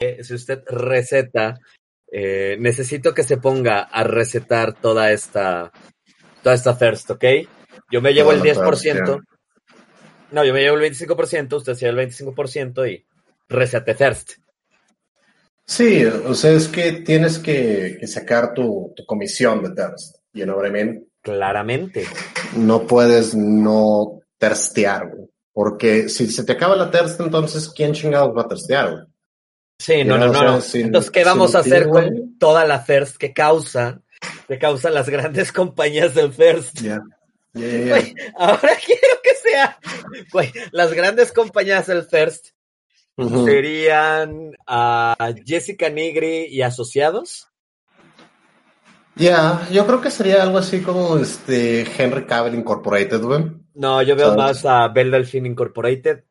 si usted receta, eh, necesito que se ponga a recetar toda esta, toda esta thirst, ¿ok? Yo me llevo el 10%. No, yo me llevo el 25%, usted se lleva el 25% y recete thirst. Sí, o sea, es que tienes que, sacar tu, comisión de thirst. You know what I mean? Claramente. No puedes no terstear, güey. Porque si se te acaba la thirst, entonces, ¿quién chingados va a terstear, güey? Sí, no, no, no. entonces, ¿qué vamos a hacer con toda la thirst que causa, que causa las grandes compañías del thirst? Ya. ahora quiero que sea, güey, las grandes compañías del thirst serían a Jessica Nigri y asociados. Ya, yo creo que sería algo así como este Henry Cavill Incorporated, güey. No, yo veo más a Belle Delphine Incorporated.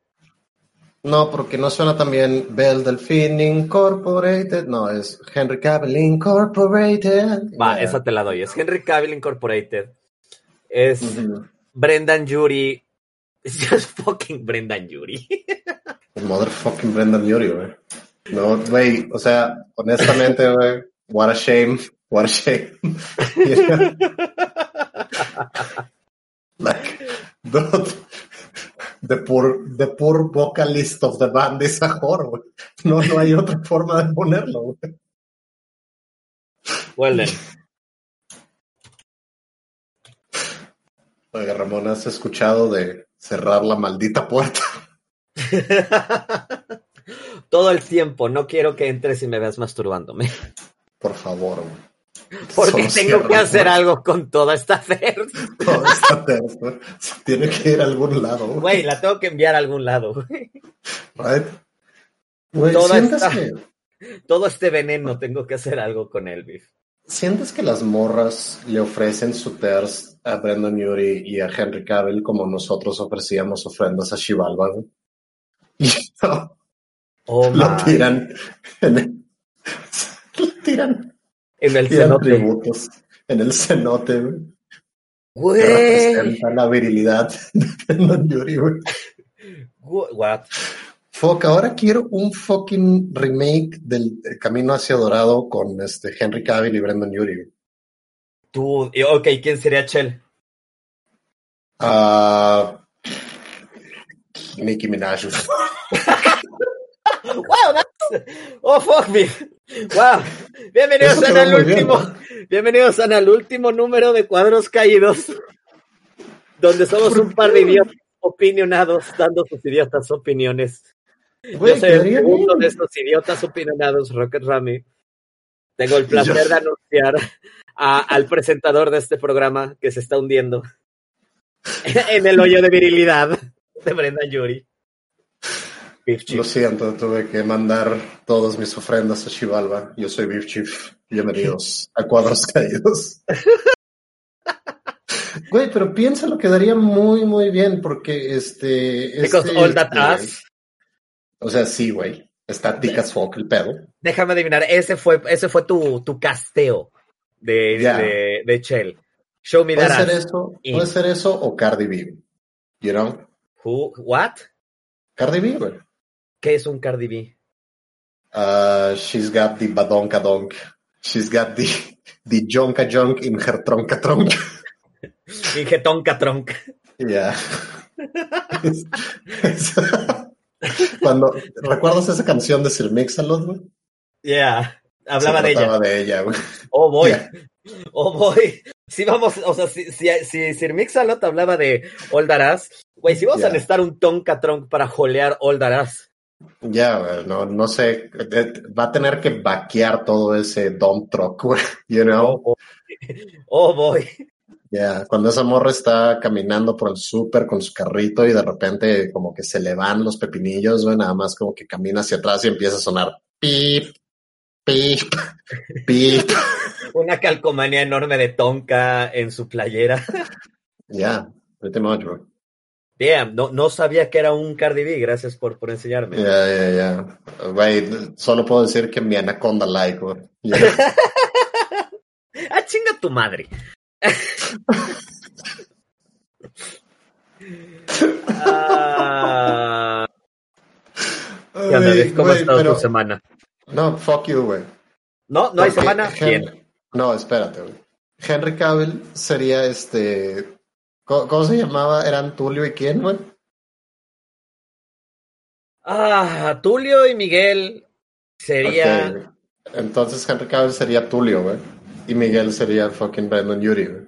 No, porque no suena también Belle Delphine Incorporated. No, es Henry Cavill Incorporated. Va, esa te la doy. Es Henry Cavill Incorporated. Es Brendan Jury. Es just fucking Brendan Jury. Motherfucking Brendan Jury, güey. No, güey, o sea, honestamente, güey, what a shame, what a shame. like, the, the poor, the poor vocalist of the band is a whore, güey. No, no hay otra forma de ponerlo, güey. Well then. Oiga, Ramón, ¿has escuchado de cerrar la maldita puerta? Todo el tiempo, no quiero que entres y me veas masturbándome. Por favor, Porque tengo que hacer algo con toda esta thirst. Toda esta Tiene que ir a algún lado. Güey, la tengo que enviar a algún lado. Right? Todo este veneno tengo que hacer algo con él, Biff. ¿Sientes que las morras le ofrecen su thirst a Brendan Yuri y a Henry Cavill como nosotros ofrecíamos ofrendas a Shivalba? oh, lo tiran en el, lo tiran en el cenote. en el cenote, güey. representa la virilidad de Yuri, What? Fuck, ahora quiero un fucking remake del Camino hacia Dorado con este Henry Cavill y Brendan Yuri. Tú, ok, ¿quién sería Chell? Ah... Nicki Minaj. wow, that's... Oh, fuck me. Wow. Bienvenidos al último. Bienvenidos al último número de cuadros caídos. Donde somos un par de idiotas opinionados dando sus idiotas opiniones. Yo soy uno de estos idiotas opinionados, Rocket Rami. Tengo el placer de anunciar al presentador de este programa que se está hundiendo en el hoyo de virilidad de Brenda Yuri. Lo siento, tuve que mandar todas mis ofrendas a Chivalba. Yo soy Beef Chief. Bienvenidos a Cuadros Caídos. Güey, pero piensa lo quedaría muy, muy bien porque este. Because este, all that ass. O sea, sí, güey. Está thick as fuck el pedo. Déjame adivinar, ese fue, ese fue tu, tu casteo de, de, de Shell. Show me puede that ser eso, Puede ser eso o Cardi B. You know? Who, what? Cardi B, güey. ¿Qué es un Cardi B? Uh, she's got the badonka donk. She's got the, the jonka junk in her tronca tronk. in her tonka tronk. Yeah. Cuando, ¿recuerdas esa canción de Sir Mix-a-Lot, güey? Yeah, hablaba de ella. de ella, güey. Oh, boy. Oh, boy. Si vamos, o sea, si, si, si Sir Mix-a-Lot hablaba de Oldaraz, güey, si vamos a necesitar un Tonka Tronk para jolear Oldaraz. Ya, no, no sé, va a tener que vaquear todo ese dump truck, güey, you know? Oh, oh boy. Ya, cuando esa morra está caminando por el súper con su carrito y de repente como que se le van los pepinillos, güey, nada más como que camina hacia atrás y empieza a sonar pip, pip, pip. Una calcomanía enorme de Tonka en su playera. Ya, pretty much, bro. Damn, no, no sabía que era un Cardi B, gracias por, por enseñarme. Ya, ya, ya. Güey, solo puedo decir que mi anaconda like, güey. ah, chinga tu madre ah... ¿Cómo ha estado tu semana? No, fuck you, güey. No, no hay semana. Bien. No, espérate, güey. Henry Cavill sería este. ¿Cómo, se llamaba? ¿Eran Tulio y quién, güey? Ah, Tulio y Miguel sería. Entonces Henry Cavill sería Tulio, güey. Y Miguel sería fucking Brandon Yuri, güey.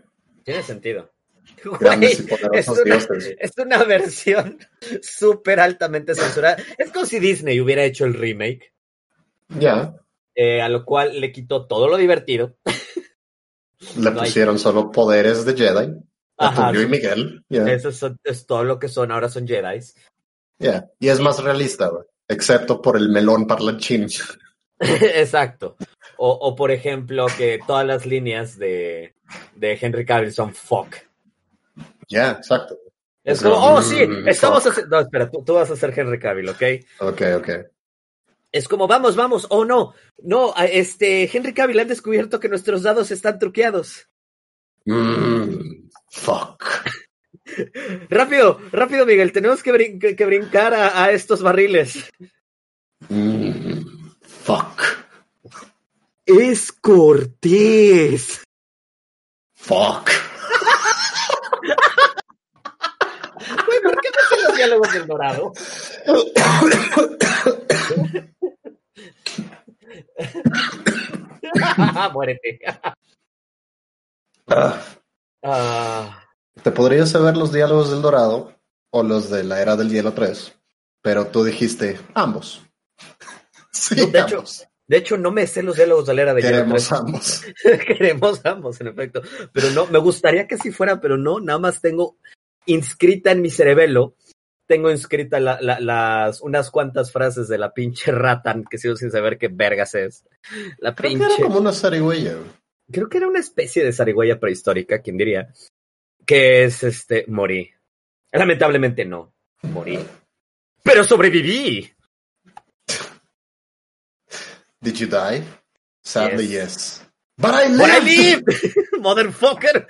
Tiene sentido. es, una, es, una, versión súper altamente censurada. Es como si Disney hubiera hecho el remake. Ya. Eh, a lo cual le quitó todo lo divertido. Le pusieron solo poderes de Jedi. Ajá, y Miguel. Eso es, todo lo que son, ahora son Jedi. Yeah. Y es más realista, excepto por el melón parlanchín. Exacto. O, o, por ejemplo, que todas las líneas de, de Henry Cavill son fuck. Ya, exacto. Es como, oh, sí, mm, estamos haciendo. No, espera, tú, tú, vas a ser Henry Cavill, ¿ok? Ok, ok. Es como, vamos, vamos, oh no, no, este, Henry Cavill han descubierto que nuestros dados están truqueados. Mm, fuck. rápido, rápido, Miguel, tenemos que, brincar a, estos barriles. Mm, fuck. Es Cortés. Fuck. ¿Por qué no son los diálogos del dorado? Muérete. Ah. Ah. Te podrías saber los diálogos del Dorado o los de la Era del Hielo 3, pero tú dijiste ambos. Sí, de, Hecho, de hecho, no me sé los diálogos de la Era del Hielo 3. Queremos ambos. Queremos ambos, en efecto. Pero no, me gustaría que sí fuera, pero no, nada más tengo inscrita en mi cerebelo tengo inscrita las unas cuantas frases de la pinche Ratan que sigo sin saber qué vergas es. La Creo que era como una zarigüeya. Creo que era una especie de zarigüeya prehistórica, ¿quién diría? Que es este, morí. Lamentablemente no, morí. Pero sobreviví. Did you die? Sadly, yes. But I live. Motherfucker.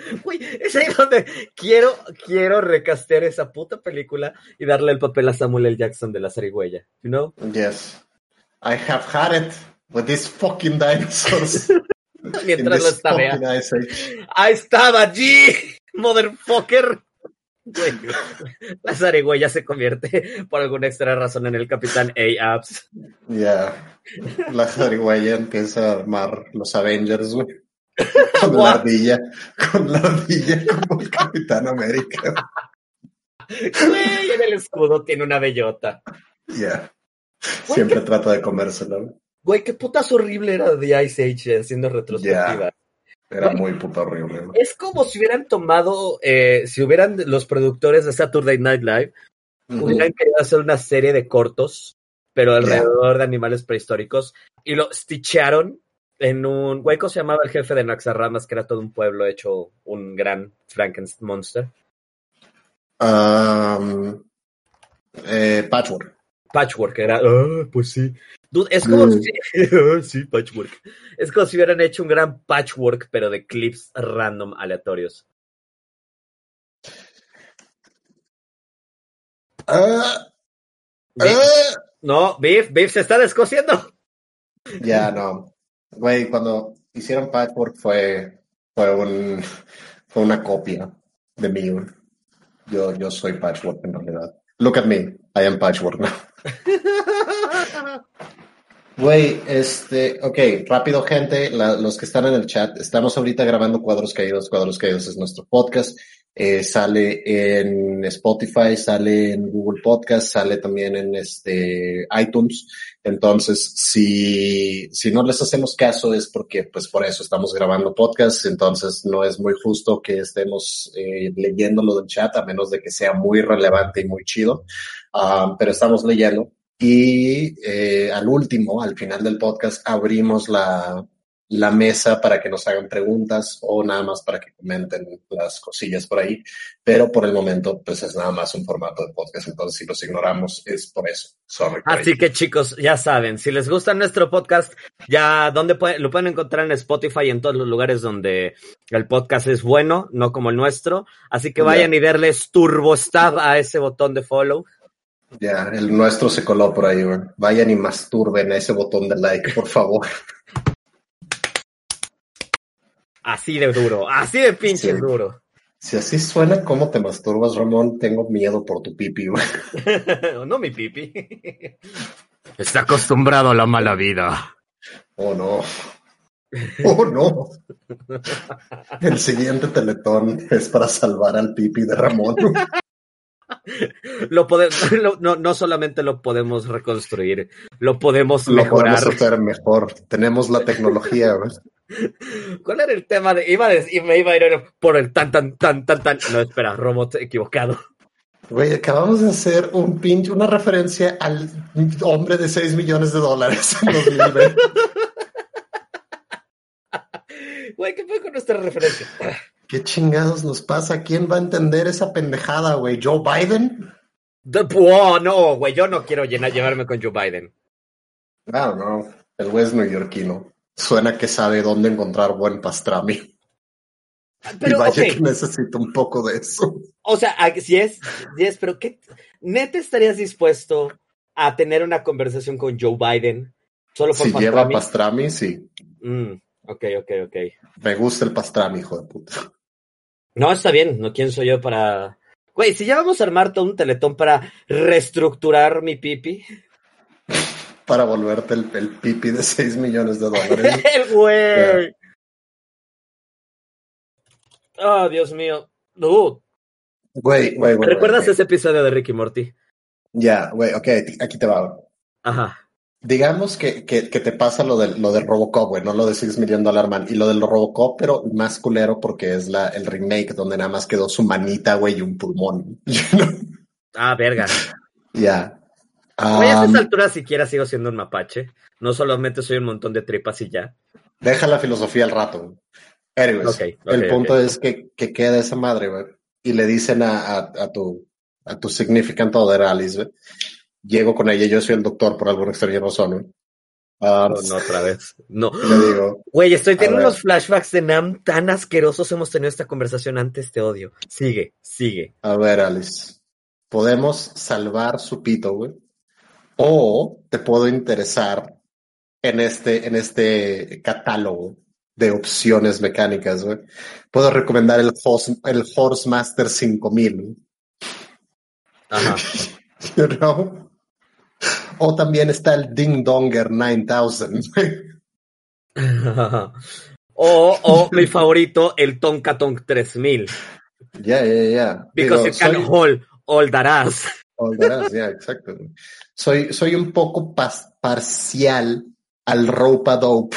es ahí donde quiero, quiero recastear esa puta película y darle el papel a Samuel L. Jackson de la zarigüeya. You know? Yes. I have had it with these fucking dinosaurs. Mientras lo estaba. Ahí estaba allí, motherfucker. la zarigüeya se convierte por alguna extra razón en el capitán A-Abs. Ya. La zarigüeya empieza a armar los Avengers, güey. Con la ardilla. Con la ardilla como el Capitán América. Güey, en el escudo tiene una bellota. Ya. Siempre trata de comérselo. Güey, qué putas horrible era The Ice Age haciendo retrospectiva. Era muy puta horrible. Es como si hubieran tomado, eh, si hubieran los productores de Saturday Night Live, hubieran querido hacer una serie de cortos, pero alrededor de animales prehistóricos, y lo stitcharon en un. Güey, se llamaba el jefe de Naxarramas, que era todo un pueblo hecho un gran Frankenstein monster? Um, eh, patchwork. Patchwork, era. Ah, pues sí es como mm. si. sí, patchwork. Es como si hubieran hecho un gran patchwork, pero de clips random aleatorios. Ah, ah. No, Beef, Beef se está descosiendo. Ya, no. Güey, cuando hicieron patchwork fue, fue, un, fue una copia de mí. Yo, yo soy patchwork en realidad. Look at me, I am patchwork now. Güey, este, ok, rápido gente, los que están en el chat, estamos ahorita grabando Cuadros Caídos, Cuadros Caídos es nuestro podcast, eh, sale en Spotify, sale en Google Podcast, sale también en este iTunes, entonces si, si no les hacemos caso es porque pues por eso estamos grabando podcast, entonces no es muy justo que estemos eh, leyéndolo del chat a menos de que sea muy relevante y muy chido, ah, pero estamos leyendo. Y eh, al último, al final del podcast, abrimos la, la mesa para que nos hagan preguntas o nada más para que comenten las cosillas por ahí. Pero por el momento, pues es nada más un formato de podcast. Entonces, si los ignoramos, es por eso. Así que chicos, ya saben, si les gusta nuestro podcast, ya donde lo pueden encontrar en Spotify y en todos los lugares donde el podcast es bueno, no como el nuestro. Así que vayan y darles turbo stab a ese botón de follow Ya, el nuestro se coló por ahí, güey. Vayan y masturben a ese botón de like, por favor. Así de duro, así de pinche Sí. duro. Si así suena cómo te masturbas, Ramón, tengo miedo por tu pipi, güey. no mi pipi. Está acostumbrado a la mala vida. Oh, no. Oh, no. El siguiente teletón es para salvar al pipi de Ramón. Lo pode- lo- no, no solamente lo podemos reconstruir, lo podemos Lo mejorar. podemos hacer mejor. Tenemos la tecnología. ¿Cuál era el tema de.? Iba a decir, me iba a ir por el tan, tan, tan, tan, tan. No, espera, robot equivocado. Güey, acabamos de hacer un pinche, una referencia al hombre de 6 millones de dólares en 2020. Güey, ¿qué fue con nuestra referencia? ¿Qué chingados nos pasa? ¿Quién va a entender esa pendejada, güey? ¿Joe Biden? De- oh, no, güey, yo no quiero llenar, llevarme con Joe Biden. Ah, no. El güey es neoyorquino. Suena que sabe dónde encontrar buen pastrami. Pero, y vaya ok, que necesito un poco de eso. o sea, ah, si es, si es, pero ¿qué? ¿Neta estarías dispuesto a tener una conversación con Joe Biden solo por Si lleva pastrami? pastrami, sí. Mm, ok, ok, ok. Me gusta el pastrami, hijo de puta. No, está bien, no quién soy yo para. Güey, si ya vamos a armar todo un teletón para reestructurar mi pipi. Para volverte el, el pipi de 6 millones de dólares. El güey. Oh, Dios mío. Dude, Güey, güey, güey. ¿Recuerdas güey. ese episodio de Ricky Morty? Ya, güey, ok, aquí te va. Ajá. Digamos que, que, que te pasa lo del, lo del Robocop, güey, no lo de Six Million Dollar Man. Y lo del Robocop, pero más culero porque es la, el remake donde nada más quedó su manita, güey, y un pulmón. Ah, verga. Ya. A Um, esta altura siquiera sigo siendo un mapache. No solamente soy un montón de tripas y ya. deja la filosofía al rato. Anyways, el punto es que, que queda esa madre, güey. Y le dicen a, a, a tu, a tu significant other, Alice, güey. Llego con ella, yo soy el doctor por alguna extraña razón. Um, No, no, otra vez. No. le digo, Güey, estoy teniendo unos flashbacks de Nam tan asquerosos. Hemos tenido esta conversación antes, te odio. Sigue, sigue. A ver, Alice, podemos salvar su pito, güey. O te puedo interesar en este, en este catálogo de opciones mecánicas, güey. Puedo recomendar el, Horse, el Horsemaster 5000, güey. Ajá. You know? O también está el Ding Donger 9000, güey. o, o mi favorito, el Tonka Tonk 3000. Ya, ya, ya. Because Digo, it can soy- hold all that ass. All that ass, yeah, exacto. Soy, soy un poco parcial al Ropa Dope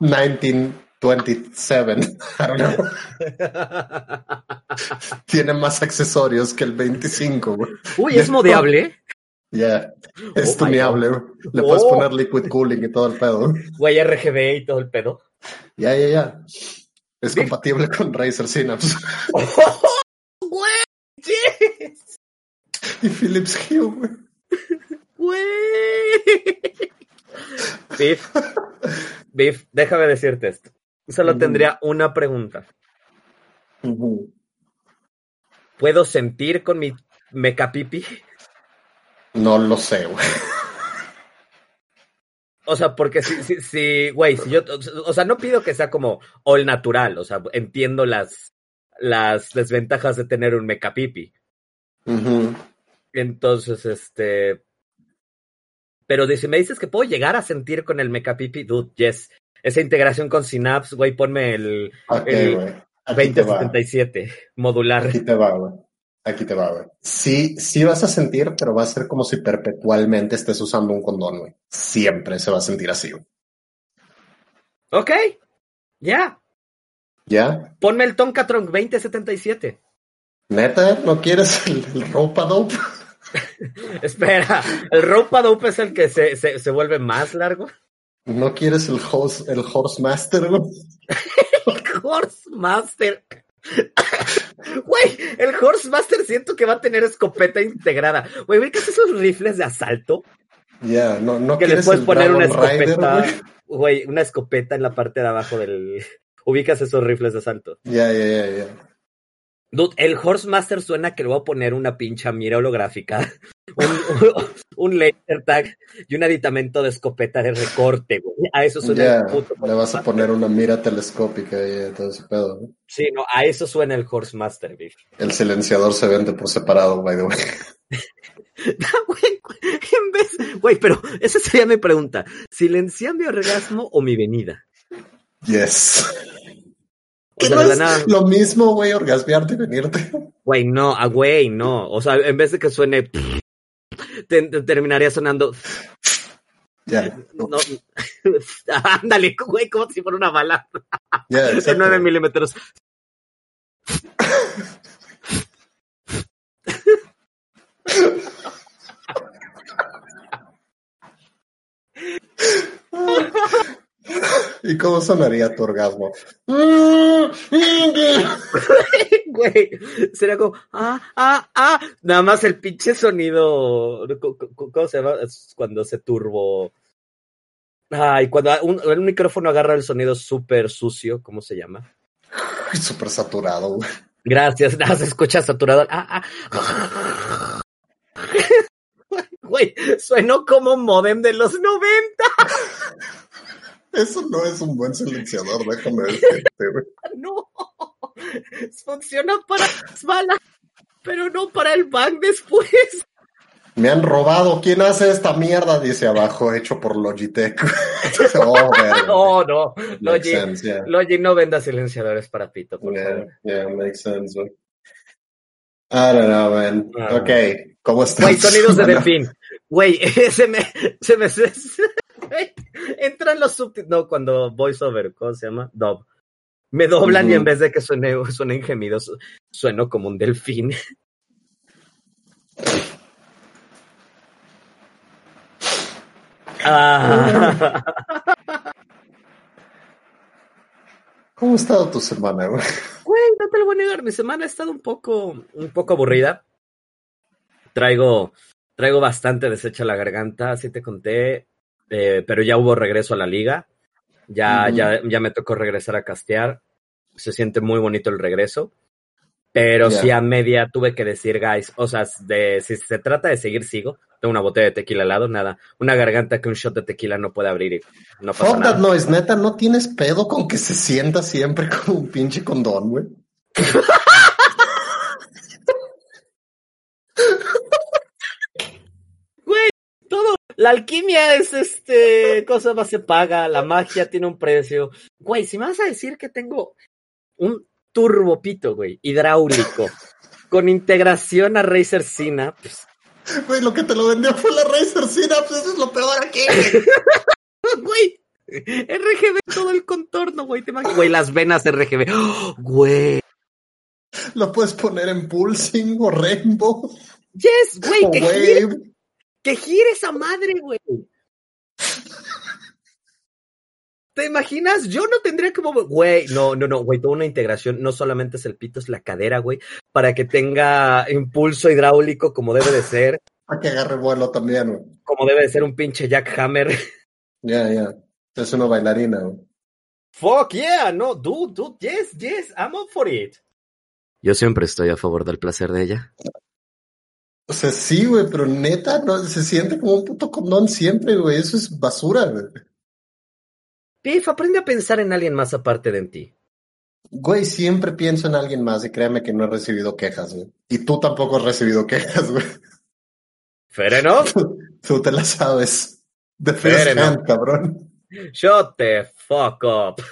1927. I don't know. Tiene más accesorios que el 25, güey. Uy, es modeable. Ya, es Oh tuneable, güey. Le puedes Oh. poner liquid cooling y todo el pedo. Güey, RGB y todo el pedo. Ya, ya, ya. Es compatible con Razer Synapse Güey, yes, y Philips Hue, güey. güey. Biff, Biff, déjame decirte esto. Solo tendría una pregunta. ¿Puedo sentir con mi mecapipi? No lo sé, güey. O sea, porque si, si, si, güey, si yo, o sea, no pido que sea como all natural, o sea, entiendo las, las desventajas de tener un mecapipi. Ujú. Entonces, este, pero si me dices que puedo llegar a sentir con el mecapipi, dude, yes. Esa integración con Synapse, güey, ponme el Ok, El güey. Aquí te va. 2077 modular. Aquí te va, güey. Aquí te va, güey. Sí, sí vas a sentir, pero va a ser como si perpetualmente estés usando un condón, güey. Siempre se va a sentir así, güey. Ok, ya. ¿Ya? Ponme el Tonkatron 2077. ¿Neta? ¿No quieres el, el ropa dope? Espera, ¿el ropa dope es el que se, se, se vuelve más largo? ¿No quieres el horse, el horse master, güey? Horse Master. Güey, el Horse Master siento que va a tener escopeta integrada. Güey, ¿ubicas esos rifles de asalto? Ya, no, no Que le puedes poner una Dragon escopeta. güey. Una escopeta en la parte de abajo del. ¿Ubicas esos rifles de asalto? Ya, ya, ya, ya. Dude, el Horsemaster suena que le voy a poner una pincha mira holográfica, un, un, un laser tag y un aditamento de escopeta de recorte, güey. A eso suena el puto. le vas a poner una mira telescópica y todo ese pedo. ¿no? Sí, no, a eso suena el Horsemaster, beef. El silenciador se vende por separado, by the way. Güey, en vez, güey, pero esa sería mi pregunta. ¿Silenciar mi orgasmo o mi venida? Yes. O ¿Qué sea, no es nada- lo mismo, güey, orgasmearte y venirte? Güey, no, ah, güey, no. O sea, en vez de que suene, te- te terminaría sonando. Ya, No, ándale, güey, como si fuera una bala ya, de exacto. 9 milímetros. ¿Y cómo sonaría tu orgasmo? Güey, sería como, ah, ah, ah. Nada más el pinche sonido. ¿Cómo se llama? Es cuando se turbo. Ay, cuando un, un micrófono agarra el sonido súper sucio, ¿cómo se llama? Súper saturado, güey. Gracias, nada, se escucha saturado. Ah, ah. Güey, suenó como modem de los 90. Eso no es un buen silenciador, déjame decirte. No, funciona para las balas, pero no para el bang después. Me han robado. ¿Quién hace esta mierda? Dice abajo, hecho por Logitech. oh. No, no, Logi, sense, yeah. Logi no venda silenciadores para pito, por Yeah, favor. yeah, makes sense. I don't know, man. Ah. Ok, ¿cómo estás? Güey, sonidos de delfín. Güey, se me, se me, entran los subtítulos, no, cuando voiceover, ¿cómo se llama? Dub. Me doblan y en vez de que suene, suenen gemidos, sueno como un delfín. Ah, ¿Cómo ha estado tu semana, güey? güey, no te lo voy a negar, mi semana ha estado un poco, un poco aburrida. Traigo, traigo bastante deshecha la garganta, así te conté, eh, pero ya hubo regreso a la liga. Ya, ya, ya me tocó regresar a castear. Se siente muy bonito el regreso. Pero Ya. sí a media tuve que decir, guys, o sea, de, si se trata de seguir, sigo. Tengo una botella de tequila al lado, nada. Una garganta que un shot de tequila no puede abrir y no pasa Fuck that nada. noise, neta, ¿no tienes pedo con que se sienta siempre como un pinche condón, güey? Todo. La alquimia es este, cosa más se paga, la magia tiene un precio. Güey, si me vas a decir que tengo un turbopito, güey, hidráulico, con integración a Razer Synapse, Güey, lo que te lo vendió fue la Razer Synapse, eso es lo peor aquí. güey, RGB todo el contorno, güey, te imaginas? Güey, las venas RGB, ¡Oh, güey. Lo puedes poner en pulsing o rainbow Yes, güey, que gire. Que gire esa madre, güey. ¿Te imaginas? Yo no tendría como, güey, no, no, no, güey, toda una integración, no solamente es el pito, es la cadera, güey, para que tenga impulso hidráulico como debe de ser, Para que agarre vuelo también, güey. como debe de ser un pinche jackhammer. Ya, ya. Es una bailarina, güey. Fuck yeah, no, dude, dude, yes, yes, I'm up for it. Yo siempre estoy a favor del placer de ella. O sea, sí, güey, pero neta, no, se siente como un puto condón siempre, güey. Eso es basura, güey. Piff, aprende a pensar en alguien más aparte de en ti. Güey, siempre pienso en alguien más y créeme que no he recibido quejas, güey. Y tú tampoco has recibido quejas, güey. Fair enough. Tú te la sabes. De Fair enough. hand, cabrón. Shut the fuck up.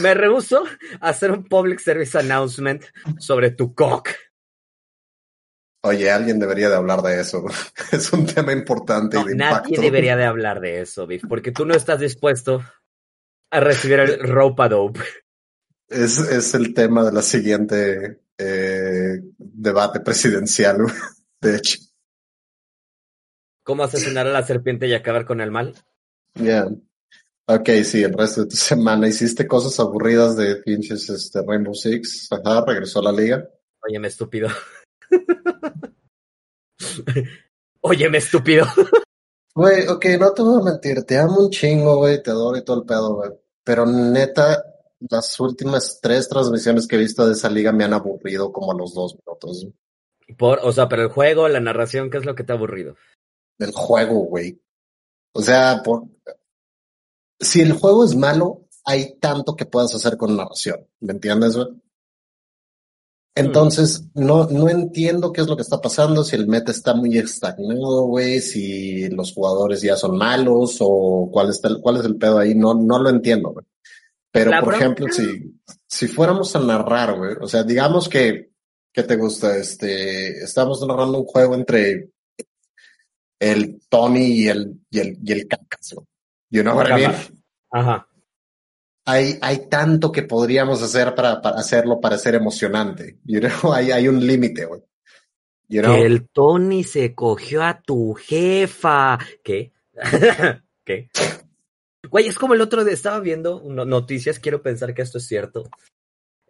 Me rehuso a hacer un public service announcement sobre tu cock. Oye, alguien debería de hablar de eso. Es un tema importante No, y de nadie impacto. debería de hablar de eso, Biff, porque tú no estás dispuesto a recibir el ropa dope. Es, es el tema de la siguiente eh, debate presidencial. De hecho. ¿Cómo asesinar a la serpiente y acabar con el mal? Ya. Ok, sí, el resto de tu semana hiciste cosas aburridas de pinches este, Rainbow Six. Ajá, regresó a la liga. Óyeme, estúpido. Óyeme, estúpido. Güey, ok, no te voy a mentir, te amo un chingo, güey, te adoro y todo el pedo, güey. Pero neta, las últimas tres transmisiones que he visto de esa liga me han aburrido como a los dos minutos. Por, o sea, pero el juego, la narración, ¿qué es lo que te ha aburrido? El juego, güey. O sea, por... si el juego es malo, hay tanto que puedas hacer con narración. ¿Me entiendes, güey? Entonces, no, no entiendo qué es lo que está pasando, si el meta está muy estagnado, güey, si los jugadores ya son malos o cuál, está el, cuál es el pedo ahí, no, no lo entiendo, güey. Pero, por ejemplo, si, si fuéramos a narrar, güey, o sea, digamos que, ¿qué te gusta? Este, estamos narrando un juego entre el Tony y el, y el, y el Cacas, You know what I mean? Ajá hay, hay tanto que podríamos hacer para, para hacerlo parecer emocionante. You know? hay, hay un límite, güey. You el Tony se cogió a tu jefa. ¿Qué? ¿Qué? Güey, es como el otro día estaba viendo noticias, quiero pensar que esto es cierto.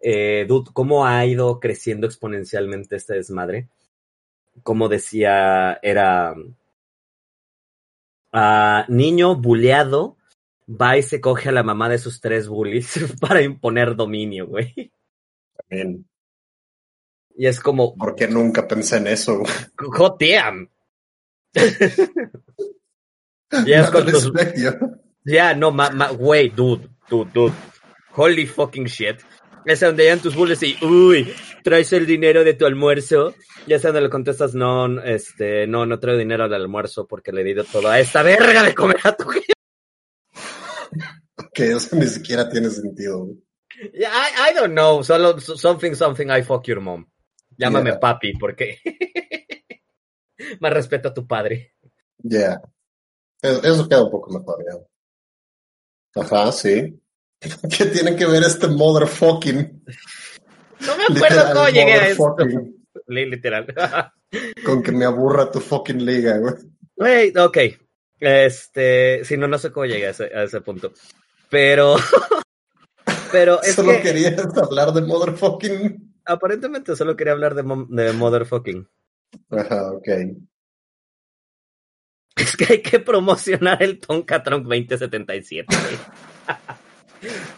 Eh, ¿cómo ha ido creciendo exponencialmente este desmadre? Como decía, era uh, niño buleado va y se coge a la mamá de sus tres bullies para imponer dominio, güey. También. Y es como. Porque nunca pensé en eso, güey. Damn. Ya es con tus... Ya, no, ma, ma, güey, dude, dude, dude. Holy fucking shit. Es donde llegan tus bullies y, uy, traes el dinero de tu almuerzo. Ya es donde le contestas, no, este, no, no traigo dinero al almuerzo porque le he ido todo a esta verga de comer a tu jefe que eso ni siquiera tiene sentido. Yeah, I, I don't know. Solo something, something, I fuck your mom. Llámame papi, porque más respeto a tu padre. Yeah. Eso queda un poco mejor, ya. Ajá, sí. ¿Qué tiene que ver este motherfucking? No me acuerdo cómo llegué a esto. Literal. Con que me aburra tu fucking liga, güey. Wait, ok. Este, si no, no sé cómo llegué a ese, a ese punto. Pero. pero es Solo querías hablar de motherfucking. Aparentemente solo quería hablar de, de motherfucking. Ajá, ok. Es que hay que promocionar el Tonka Trunk 2077.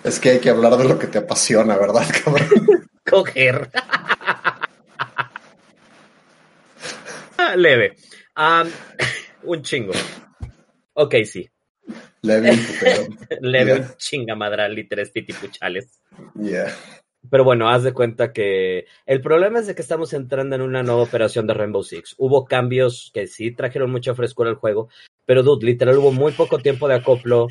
es que hay que hablar de lo que te apasiona, ¿verdad, cabrón? Coger. Leve. un chingo. Ok, sí. Leve un Leve un chingamadral y tres titipuchales. Yeah. Pero bueno, haz de cuenta que el problema es de que estamos entrando en una nueva operación de Rainbow Six. Hubo cambios que sí trajeron mucha frescura al juego, pero dude, literal hubo muy poco tiempo de acoplo.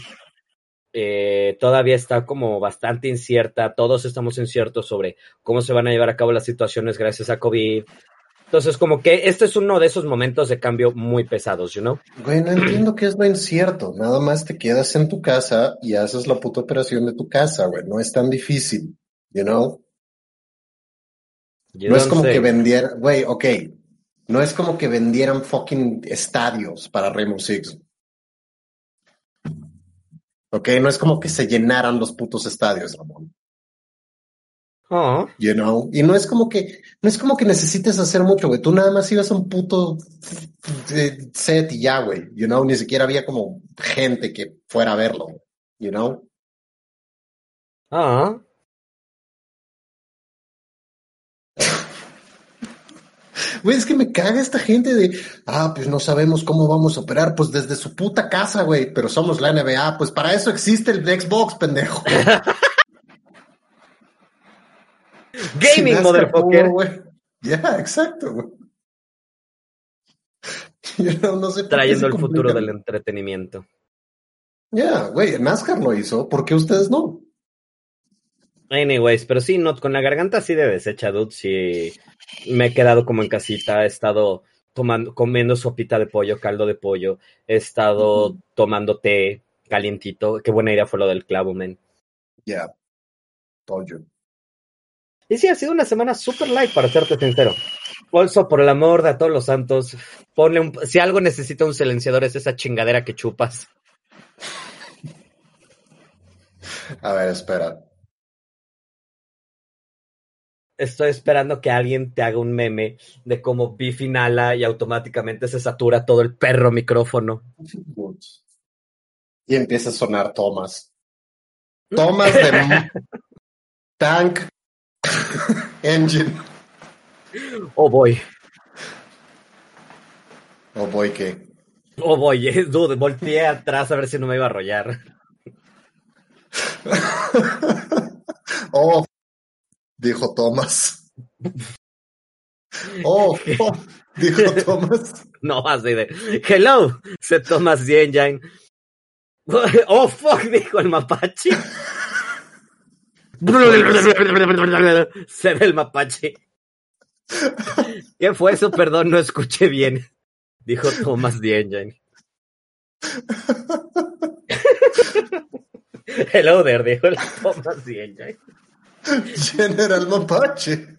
Eh, todavía está como bastante incierta. Todos estamos inciertos sobre cómo se van a llevar a cabo las situaciones gracias a COVID. Entonces, como que este es uno de esos momentos de cambio muy pesados, you know? Güey, no entiendo qué es lo incierto. Nada más te quedas en tu casa y haces la puta operación de tu casa, güey. No es tan difícil, you know? no es como que vendieran, güey, ok. No es como que vendieran fucking estadios para Rainbow Six. Ok, no es como que se llenaran los putos estadios, Ramón. Oh. You know? Y no es como que, no es como que necesites hacer mucho, güey. Tú nada más ibas a un puto set y ya, güey. You know? Ni siquiera había como gente que fuera a verlo. You know? Ah. Güey, es que me caga esta gente de, ah, pues no sabemos cómo vamos a operar, pues desde su puta casa, güey, pero somos la NBA, pues para eso existe el Xbox, pendejo. Gaming, motherfucker. Ya, exacto, güey. no sé Trayendo el futuro del entretenimiento. Ya, güey, NASCAR lo hizo, ¿por qué ustedes no? Anyways, pero sí, no, con la garganta así de deshecha, dude, sí me he quedado como en casita, he estado tomando, comiendo sopita de pollo, caldo de pollo, he estado tomando té calientito, qué buena idea fue lo del clavo, men. Ya, pollo. Y sí, ha sido una semana super light, para serte sincero. Also, por el amor de todos los santos, ponle un... Si algo necesita un silenciador es esa chingadera que chupas. A ver, espera. Estoy esperando que alguien te haga un meme de cómo Biff inhala y automáticamente se satura todo el perro micrófono. Y empieza a sonar Thomas. Thomas de Tank Engine. Oh boy. Oh boy, ¿qué? Oh boy, dude, volteé atrás a ver si no me iba a arrollar. oh, dijo Thomas. Oh, oh, dijo Thomas. No, así de Hello, se Thomas the Engine. Oh fuck, dijo el mapache. Se ve el mapache. ¿Qué fue eso? Perdón, no escuché bien. Dijo Thomas the Engine. Hello there, dijo el Thomas the Engine. General Mapache.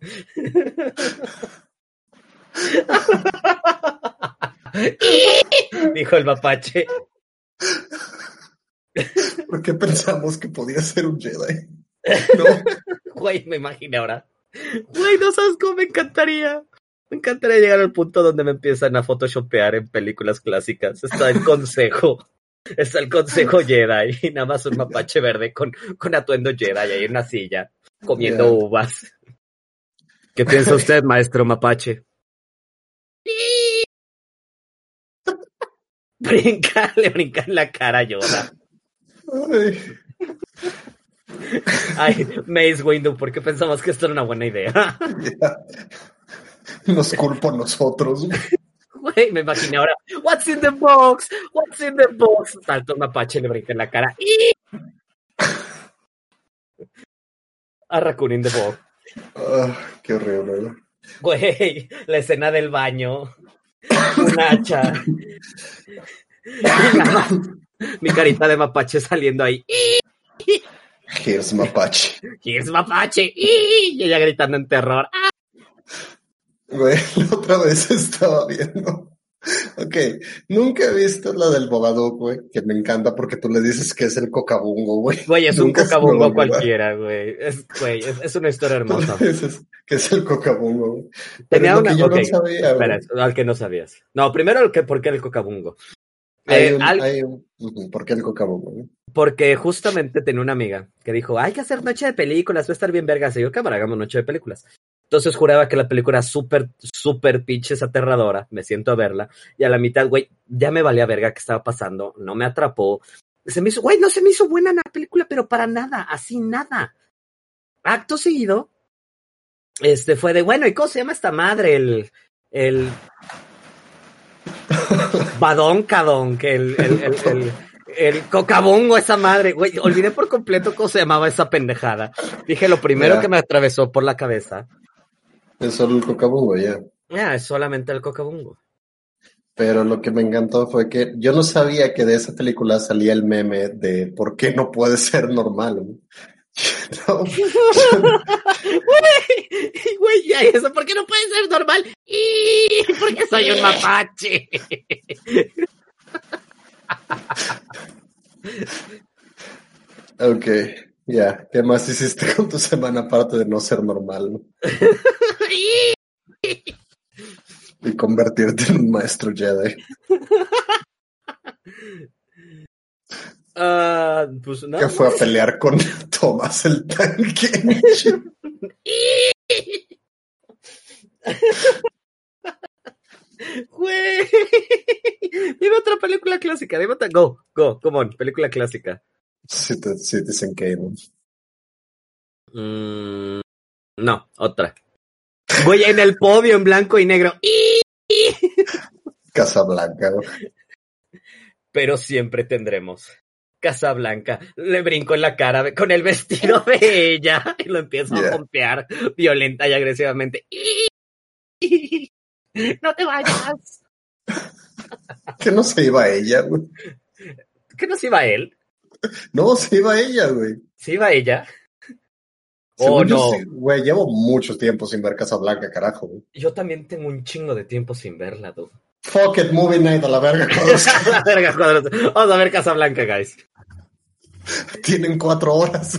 dijo el mapache. ¿Por qué pensamos que podía ser un Jedi? No. Güey, me imaginé ahora. Güey, no sabes cómo me encantaría. Me encantaría llegar al punto donde me empiezan a photoshopear en películas clásicas. Está el consejo. Está el consejo Jedi y nada más un mapache verde con, con atuendo Jedi ahí en una silla, comiendo Yeah. uvas. ¿Qué piensa usted, maestro mapache? Brinca, le brinca en la cara a Yoda. Ay, Mace Windu, ¿por qué pensamos que esto era una buena idea? Nos culpo a nosotros. Güey, me imaginé ahora. What's in the box? What's in the box? Salto un mapache, le brinca en la cara. ¡Y! A Raccoon in the box. Ah, qué horrible. Güey, la escena del baño. Un hacha. Mi carita de mapache saliendo ahí. Here's Mapache. Here's mapache. Y ella gritando en terror. Güey, la otra vez estaba viendo. Ok, nunca he visto la del Bobadook, güey, que me encanta porque tú le dices que es el cocabungo, güey. Güey, es un Nunca cocabungo me olvida. cualquiera, güey. Es, güey, es, es una historia Tú le hermosa. dices que es el cocabungo, güey. Tenía una. que yo ok, no sabía, güey. Espera, al que no sabías. No, primero el que, ¿por qué el cocabungo? Hay Eh, un- al- hay un- ujú, ¿Por qué el? Porque justamente tenía una amiga que dijo, hay que hacer noche de películas, va a estar bien vergas. Y yo, cámara, hagamos noche de películas. Entonces juraba que la película era súper, súper pinches aterradora. Me siento a verla. Y a la mitad, güey, ya me valía verga que estaba pasando. No me atrapó. Se me hizo, güey, no se me hizo buena la película, pero para nada, así nada. Acto seguido, este fue de, bueno, ¿y cómo se llama esta madre? El, el Badón Cadón, que el, el, el, el, el cocabongo, esa madre, güey, olvidé por completo cómo se llamaba esa pendejada. Dije lo primero Ya. que me atravesó por la cabeza. Es solo el cocabungo, ya. Ah, es solamente el cocabongo. Pero lo que me encantó fue que yo no sabía que de esa película salía el meme de por qué no puede ser normal. No, Güey, güey, ya eso, ¿por qué no puede ser normal? Y porque soy un mapache. ok, ya. ¿Qué más hiciste con tu semana aparte de no ser normal no? y convertirte en un maestro Jedi? Ah, pues Que fue a pelear con Thomas el tanque. Güey. Dime otra película clásica. Dime otra. Go, go, come on, película clásica. Cit- Citizen Kane. Mm, no, otra. Voy en el podio en blanco y negro. Casablanca. güey. Pero siempre tendremos. Casa Blanca. Le brinco en la cara con el vestido de ella y lo empiezo Yeah. a pompear violenta y agresivamente. No te vayas. Que no se iba ella, güey. ¿Qué no se iba él? No, se iba ella, güey. ¿Se iba ella? Oh, no. Güey, llevo mucho tiempo sin ver Casablanca, carajo. güey. Yo también tengo un chingo de tiempo sin verla, tú. Fuck it, movie night a la verga. cuadros. La verga, cuadros. Vamos a ver Casa Blanca, guys. Tienen cuatro horas.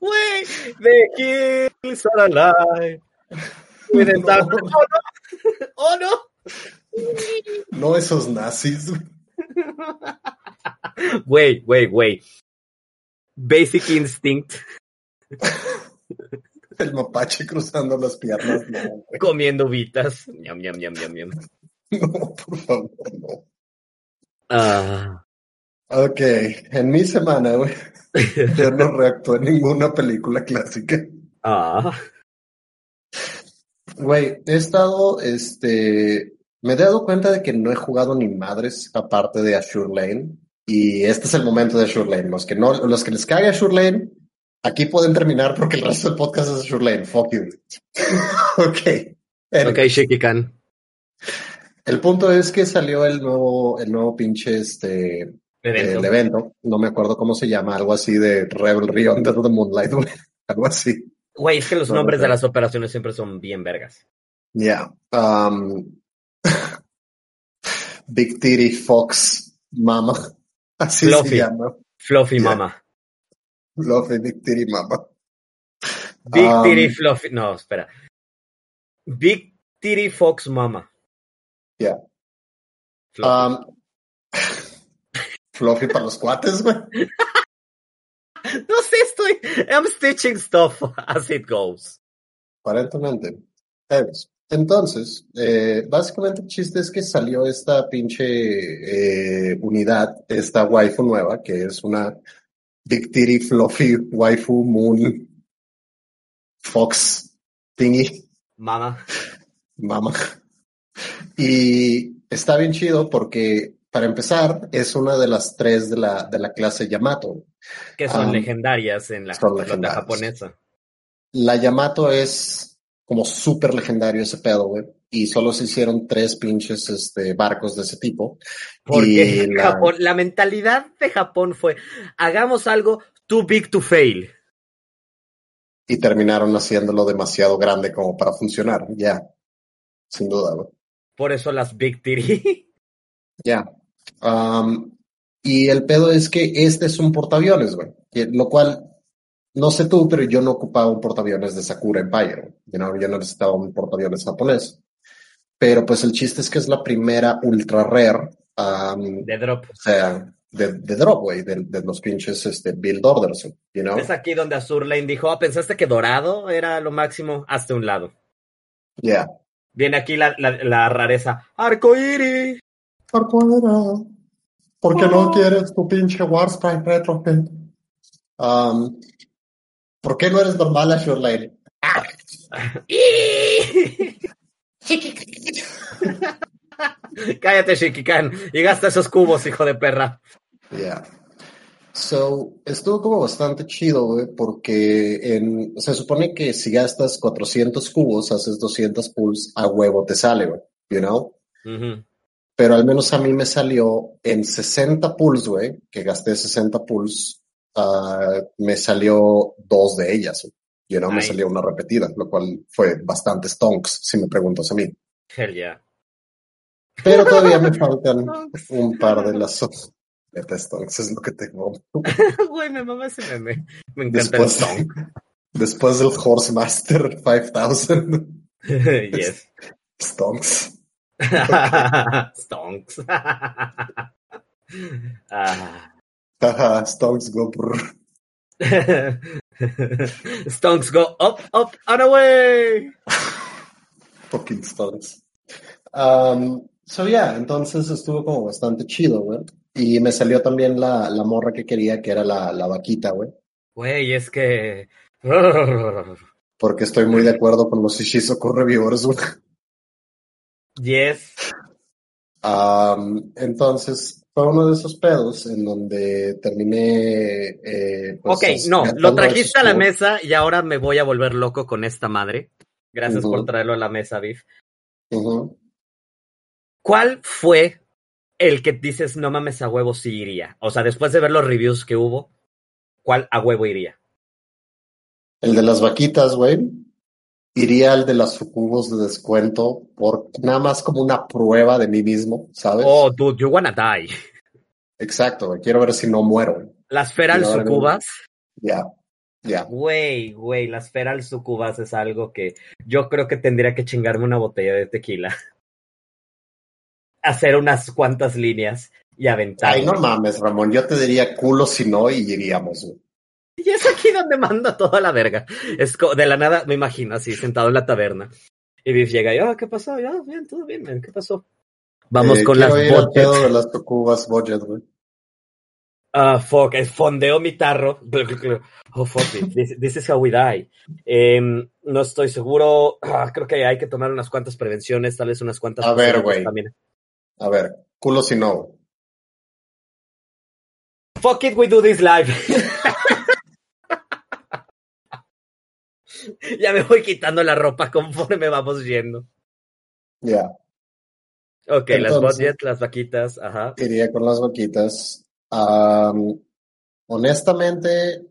Güey, the kills are alive. No. Oh, no. No. No esos nazis. güey. Güey, güey. Basic Instinct. El mapache cruzando las piernas. Comiendo vitas. Ñam, ñam, ñam, ñam, ñam. No, por favor, no. Ah. Ok, en mi semana, güey, yo no reactué en ninguna película clásica. Ah. Güey, he estado, este, me he dado cuenta de que no he jugado ni madres aparte de Azure Lane. Y este es el momento de Azure Lane. Los que no, los que les cague Azure Lane, aquí pueden terminar porque el resto del podcast es Azure Lane. Fuck you. ok. Ok, Shikikan. El punto es que salió el nuevo, el nuevo pinche este Evento. el evento. No me acuerdo cómo se llama, algo así de Revelry Under the Moonlight, güey. Algo así. Güey, es que los No, nombres no de las operaciones siempre son bien vergas. Yeah. Um, Big Titty Fox Mama. Así Fluffy. se llama. Fluffy Yeah. Mama. Fluffy Big Titty Mama. Big Um, Titty Fluffy. No, espera. Big Titty Fox Mama. Yeah. Fluffy. Um, Fluffy para los cuates, güey. no sé, estoy. I'm stitching stuff as it goes. Aparentemente. Entonces, eh, básicamente el chiste es que salió esta pinche eh, unidad, esta waifu nueva, que es una Big Titty Fluffy Waifu Moon Fox Thingy, Mama. mama. Y está bien chido porque, para empezar, es una de las tres de la, de la clase Yamato. Que son Um, legendarias en la flota japonesa. La Yamato es como súper legendario ese pedo, güey. Y solo se hicieron tres pinches este, barcos de ese tipo. Porque la- Japón, la mentalidad de Japón fue: hagamos algo too big to fail. Y terminaron haciéndolo demasiado grande como para funcionar. Ya. Sin duda, güey. Por eso las Big Titty. Ya. Um, y el pedo es que este es un portaaviones, güey. Lo cual, no sé tú, pero yo no ocupaba un portaaviones de Sakura Empire. You know, yo no necesitaba un portaaviones japonés. Pero pues el chiste es que es la primera ultra rare. um, de drop. o sea, de, de drop, güey, de, de los pinches este, build orders, you know? Es aquí donde Azur Lane dijo: ah, ¿pensaste que dorado era lo máximo? Hasta un lado. Yeah. Viene aquí la, la, la rareza. Arcoíris. ¿Por qué era? ¿Por qué no quieres tu pinche Warsprite Retrofit? Um, ¿Por qué no eres normal, Azure Lane? Cállate, Shikikan, y gasta esos cubos, hijo de perra. Yeah. So, estuvo como bastante chido, güey, porque en, se supone que si gastas 400 cubos, haces 200 pulls, a huevo te sale, güey, you know? Pero al menos a mí me salió en 60 pulls, güey, que gasté 60 pulls, ah, me salió dos de ellas, you know, me salió una repetida, lo cual fue bastante stonks, si me preguntas a mí. Hell yeah. Pero todavía me faltan un par de las Neta, stonks es lo que tengo. Güey, me mama ese meme. Me encanta Después, el song. después del Horse Master 5000 yes. stonks. Stonks. Ah. Haha, stonks go brr. Stonks go up, up, and away. Fucking stonks. Um, so yeah, entonces estuvo como bastante chido, güey. Y me salió también la, la morra que quería, que era la, la vaquita, güey. Güey, es que. Porque estoy muy de acuerdo con los Ishizoku reviewers, güey. Yes. Um, entonces, fue uno de esos pedos en donde terminé. Eh, pues, Ok, no, lo trajiste a la mesa y ahora me voy a volver loco con esta madre. Gracias por traerlo a la mesa, Biff. ¿Cuál fue el que dices, no mames, a huevo sí iría? O sea, después de ver los reviews que hubo, ¿cuál a huevo iría? El de las vaquitas, güey. Iría al de las sucubos de descuento por nada más como una prueba de mí mismo, ¿sabes? Oh, dude, you wanna die. Exacto, güey. Quiero ver si no muero. Las feral sucubas. Ya, ya. Güey, güey, las feral sucubas es algo que yo creo que tendría que chingarme una botella de tequila. Hacer unas cuantas líneas y aventar. Ay, no mames, Ramón. Yo te diría culo si no y iríamos. Y es aquí donde manda toda la verga. Es de la nada, me imagino, así, sentado en la taberna. Y Biff llega y, oh, ¿qué pasó? Ya, bien, todo bien, man. ¿qué pasó? Vamos Eh, con las pedo de las cubas budget, güey. Ah, fuck, eh, fondeo mi tarro. Oh, fuck it. This, this is how we die. Em, no estoy seguro. Ah, creo que hay que tomar unas cuantas prevenciones, tal vez unas cuantas. A ver, güey. A ver, culo si no. Fuck it, we do this live. ya me voy quitando la ropa conforme vamos yendo. Ya, Ok, las budget, las vaquitas, ajá. iría con las vaquitas. Am, honestamente,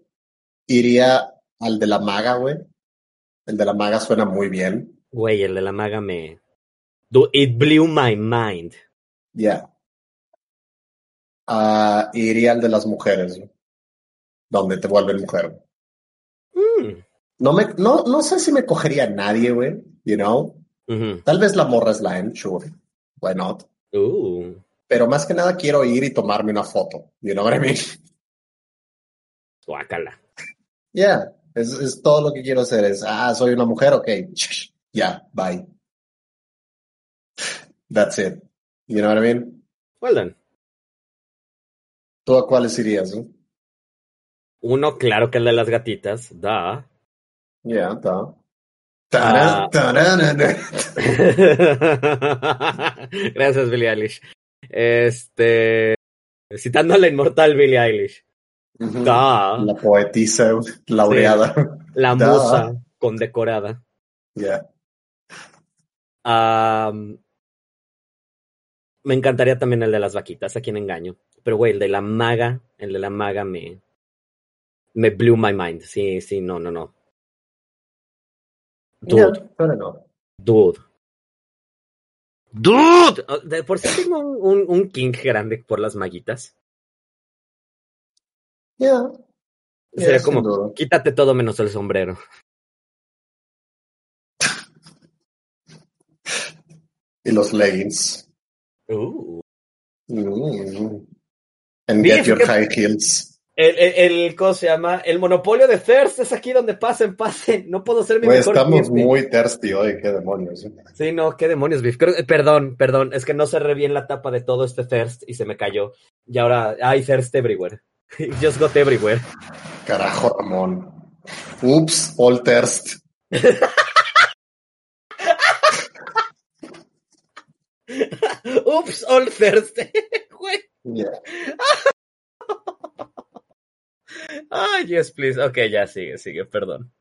iría al de la maga, güey. El de la maga suena muy bien. Güey, el de la maga me. Du- It blew my mind. Ya. Ah, iría al de las mujeres. Donde te vuelven mujer. Mm. No, me, no, no sé si me cogería a nadie, güey. You know? Tal vez la morra es la M, sure. Why not? Uh. Pero más que nada quiero ir y tomarme una foto. You know what I mean? Guácala. Yeah, es, es todo lo que quiero hacer. Es, ah, soy una mujer, ok. Ya, bye. That's it. You know what I mean? Well done. ¿Tú a cuáles irías? no? Uno, claro que el de las gatitas, da. Yeah, está. Ah. Tarán, tarán. Gracias, Billie Eilish. Este. Citando a la inmortal Billie Eilish. Da. La poetisa laureada. La Da. musa condecorada. Yeah. Am, me encantaría también el de las vaquitas, a quien engaño. Pero, güey, el de la maga, el de la maga me. Me blew my mind. Sí, sí, no, no, no. Dude, enough. dude. Dude! Oh, De por sí tengo un, un, un king grande por las maguitas. Yeah. Yeah, Sería como, quítate todo menos el sombrero. Y los leggings. Uh. Mm. And get your que- high heels. El, el, el- ¿cómo se llama? El monopolio de Thirst es aquí donde pasen, pasen. No puedo ser mi Güey, mejor estamos cliente. muy thirsty hoy, qué demonios. Sí, no, qué demonios, Biff. Creo- eh, perdón, perdón, es que no cerré bien la tapa de todo este thirst y se me cayó. Y ahora hay thirst everywhere. Just got everywhere. Carajo, Ramón. Oops, all thirst. Oops, all thirst. Güey. Yeah. Ah, yes, please. Ok, ya sigue, sigue, perdón.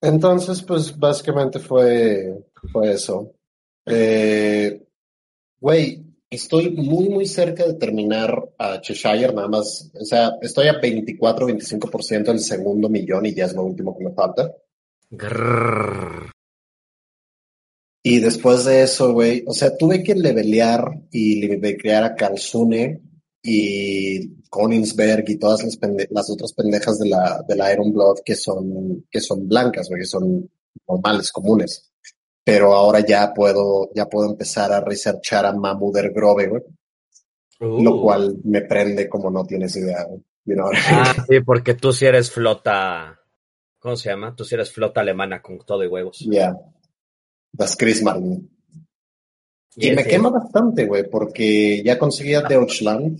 Entonces, pues básicamente fue, fue eso. Eh, Güey, estoy muy, muy cerca de terminar a Cheshire, nada más. O sea, estoy a 24-25% del segundo millón y ya es lo último que me falta. Grrr. Y después de eso, güey, o sea, tuve que levelear y levelear a Kalsune y Konigsberg y todas las, las otras pendejas de la, de la Iron Blood que son, que son blancas, güey, que son normales, comunes. Pero ahora ya puedo, ya puedo empezar a researchar a Mamuder Grove, güey, lo Uh. cual me prende como no tienes idea, güey. You know? Ah, sí, porque tú sí eres flota. ¿Cómo se llama? Tú sí eres flota alemana con todo y huevos. Yeah. Das Krismarn. Y Yes, me yes. quema bastante, güey, porque ya conseguí a Deutschland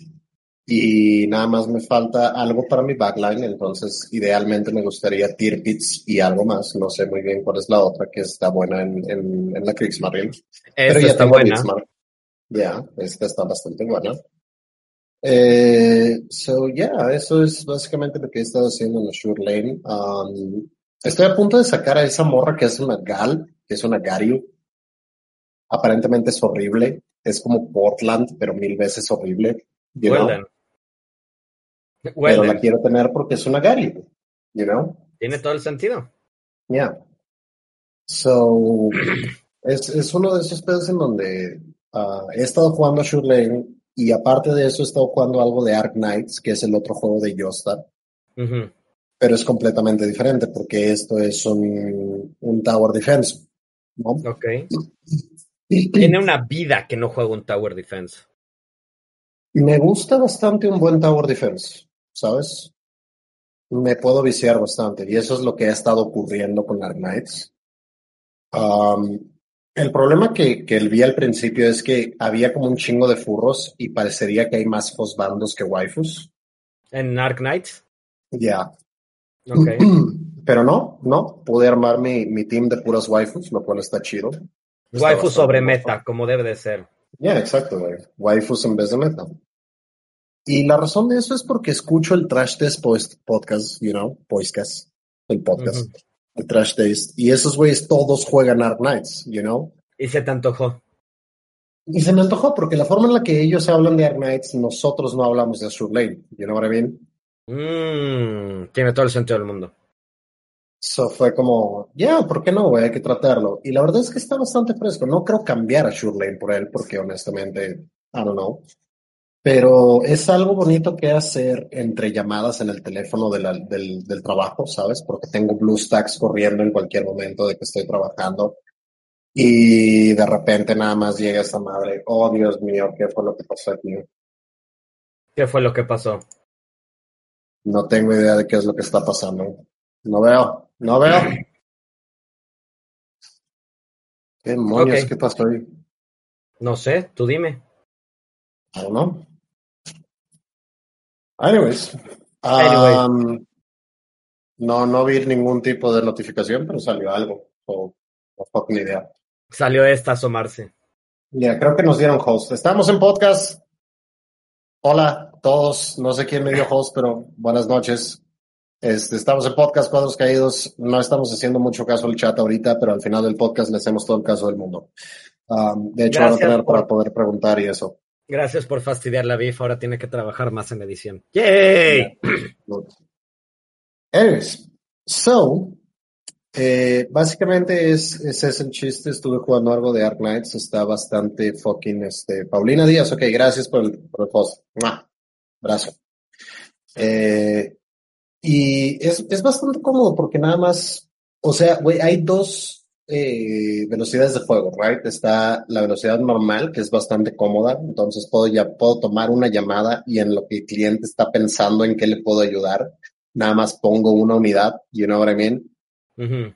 y nada más me falta algo para mi backline, entonces idealmente me gustaría Tirpitz y algo más. No sé muy bien cuál es la otra que está buena en, en, en la Kriegsmarine. Pero Esta ya está buena. Ya, esta está bastante buena. Eh, so, yeah, eso es básicamente lo que he estado haciendo en la Sure Lane. Um, estoy a punto de sacar a esa morra que es una Gal, que es una Garyu. Aparentemente es horrible. Es como Portland, pero mil veces horrible. you Well know? then. Well pero then. la quiero tener porque es una Garyu. You know? Tiene todo el sentido. Yeah. So, es, es uno de esos pedos en donde ah, he estado jugando a Lane y aparte de eso he estado jugando algo de Ark Knights, que es el otro juego de Yosta, Ujú. pero es completamente diferente porque esto es un, un Tower Defense. ¿No? Ok. Tiene una vida que no juega un Tower Defense. Me gusta bastante un buen Tower Defense, ¿sabes? me puedo viciar bastante y eso es lo que ha estado ocurriendo con Dark Knights. Um, el problema que, que vi al principio es que había como un chingo de furros y parecería que hay más bandos que waifus. ¿En Dark Knights? Ya. Ok. Pero no, no, pude armar mi, mi team de puras waifus, lo cual está chido. Está Waifu bastante sobre mejor. meta, como debe de ser. Ya, exacto, güey. Waifus en vez de meta. Y la razón de eso es porque escucho el Trash Test podcast, you know, podcast, el podcast, Ujú. el Trash Test. Y esos güeyes todos juegan Dark Knights, you know. Y se te antojó. Y se me antojó porque la forma en la que ellos hablan de Dark Knights, nosotros no hablamos de Azure Lane, you know what I mean? Mmm, tiene todo el sentido del mundo. So fue como, ya, ¿por qué no, güey? Hay que tratarlo. Y la verdad es que está bastante fresco. No creo cambiar a Shure Lane por él, porque honestamente, I don't know. Pero es algo bonito que hacer entre llamadas en el teléfono de la- del, del trabajo, ¿sabes? Porque tengo BlueStacks corriendo en cualquier momento de que estoy trabajando. Y de repente nada más llega esta madre. Oh, Dios mío, ¿qué fue lo que pasó aquí? ¿Qué fue lo que pasó? No tengo idea de qué es lo que está pasando. No veo, no veo. ¿Qué demonios? Ok. ¿Qué pasó ahí? No sé, tú dime. Don't know. Anyways. Anyway. um, no, no vi ningún tipo de notificación, pero salió algo. So, no fucking idea. Salió esta asomarse. Ya, creo que nos dieron host. Estamos en podcast. Hola a todos. No sé quién me dio host, pero buenas noches. Este, estamos en podcast Cuadros Caídos. No estamos haciendo mucho caso al chat ahorita, pero al final del podcast le hacemos todo el caso del mundo. Um, de hecho, van a tener por- para poder preguntar y eso. Gracias por fastidiar la BIF. Ahora tiene que trabajar más en edición. ¡Yay! Anyways, so, eh, básicamente es, ese es el chiste. Estuve jugando algo de Ark Knights, está bastante fucking, este, Paulina Díaz, ok, gracias por el, por el post. ¡Mua! Abrazo. Eh, y es, es bastante cómodo porque nada más, o sea, güey, hay dos eh, velocidades de juego, right? Está la velocidad normal, que es bastante cómoda, entonces puedo ya, puedo tomar una llamada y en lo que el cliente está pensando en qué le puedo ayudar, nada más pongo una unidad, you know what I mean?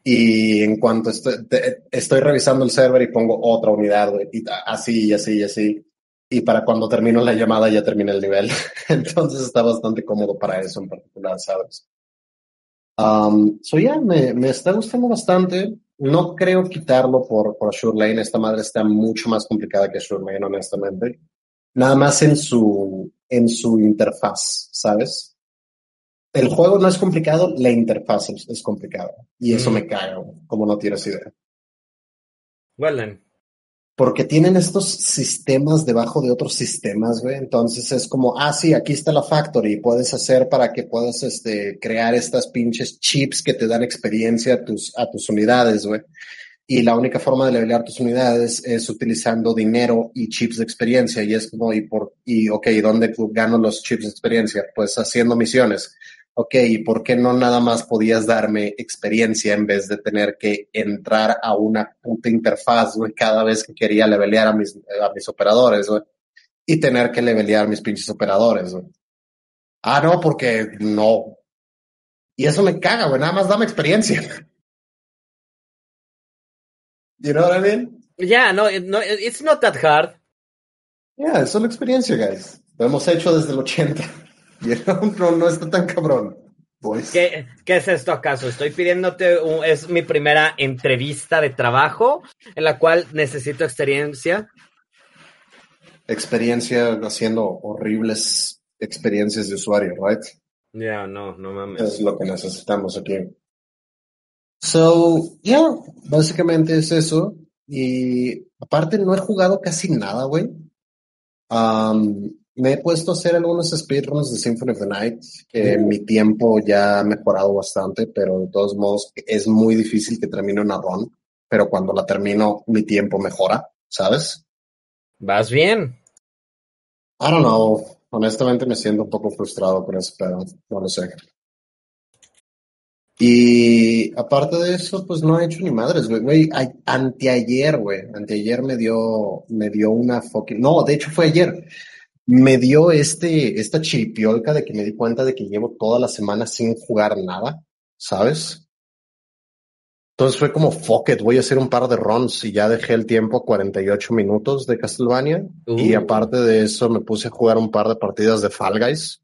Y en cuanto estoy, te- estoy revisando el server y pongo otra unidad, güey, y así, y así, y así. Y para cuando termino la llamada ya termina el nivel. Entonces está bastante cómodo para eso en particular, ¿sabes? Um, so yeah, me, me está gustando bastante. No creo quitarlo por, por Azure Lane. Esta madre está mucho más complicada que Azure Lane, honestamente. Nada más en su, en su interfaz, ¿sabes? El juego no es complicado, la interfaz es, es complicada. Y eso Mm. me güey, como no tienes idea. Well then. Porque tienen estos sistemas debajo de otros sistemas, güey. Entonces es como, ah, sí, aquí está la factory. Puedes hacer para que puedas este, crear estas pinches chips que te dan experiencia a tus, a tus unidades, güey. Y la única forma de levelear tus unidades es utilizando dinero y chips de experiencia. Y es como, y por, y ok, ¿dónde gano los chips de experiencia? Pues haciendo misiones. Ok, ¿y por qué no nada más podías darme experiencia en vez de tener que entrar a una puta interfaz, güey, cada vez que quería levelear a mis, a mis operadores, güey? Y tener que levelear mis pinches operadores, güey. Ah, no, porque no. Y eso me caga, güey, nada más dame experiencia. You know what I mean? Yeah, no, it- no, it's not that hard. Yeah, es solo experiencia, guys. Lo hemos hecho desde el 80. No, no está tan cabrón, boys. ¿Qué, qué es esto acaso? Estoy pidiéndote, un- es mi primera entrevista de trabajo en la cual necesito experiencia. Experiencia haciendo horribles experiencias de usuario, right? Ya, no, no mames. Es lo que necesitamos aquí. So, yeah, básicamente es eso. Y aparte no he jugado casi nada, güey. Um, me he puesto a hacer algunos speedruns de Symphony of the Night, que Mm. mi tiempo ya ha mejorado bastante, pero de todos modos es muy difícil que termine una run, pero cuando la termino mi tiempo mejora, ¿sabes? Vas bien. I don't know. Honestamente me siento un poco frustrado con ese pedo. No lo sé. Y aparte de eso, pues no he hecho ni madres, güey. Anteayer, güey. Anteayer me dio, me dio una fucking... No, de hecho fue ayer. Me dio este, esta chiripiolca de que me di cuenta de que llevo toda la semana sin jugar nada, ¿sabes? Entonces fue como, fuck it, voy a hacer un par de runs y ya dejé el tiempo a 48 minutos de Castlevania. Y Uh. aparte de eso me puse a jugar un par de partidas de Fall Guys.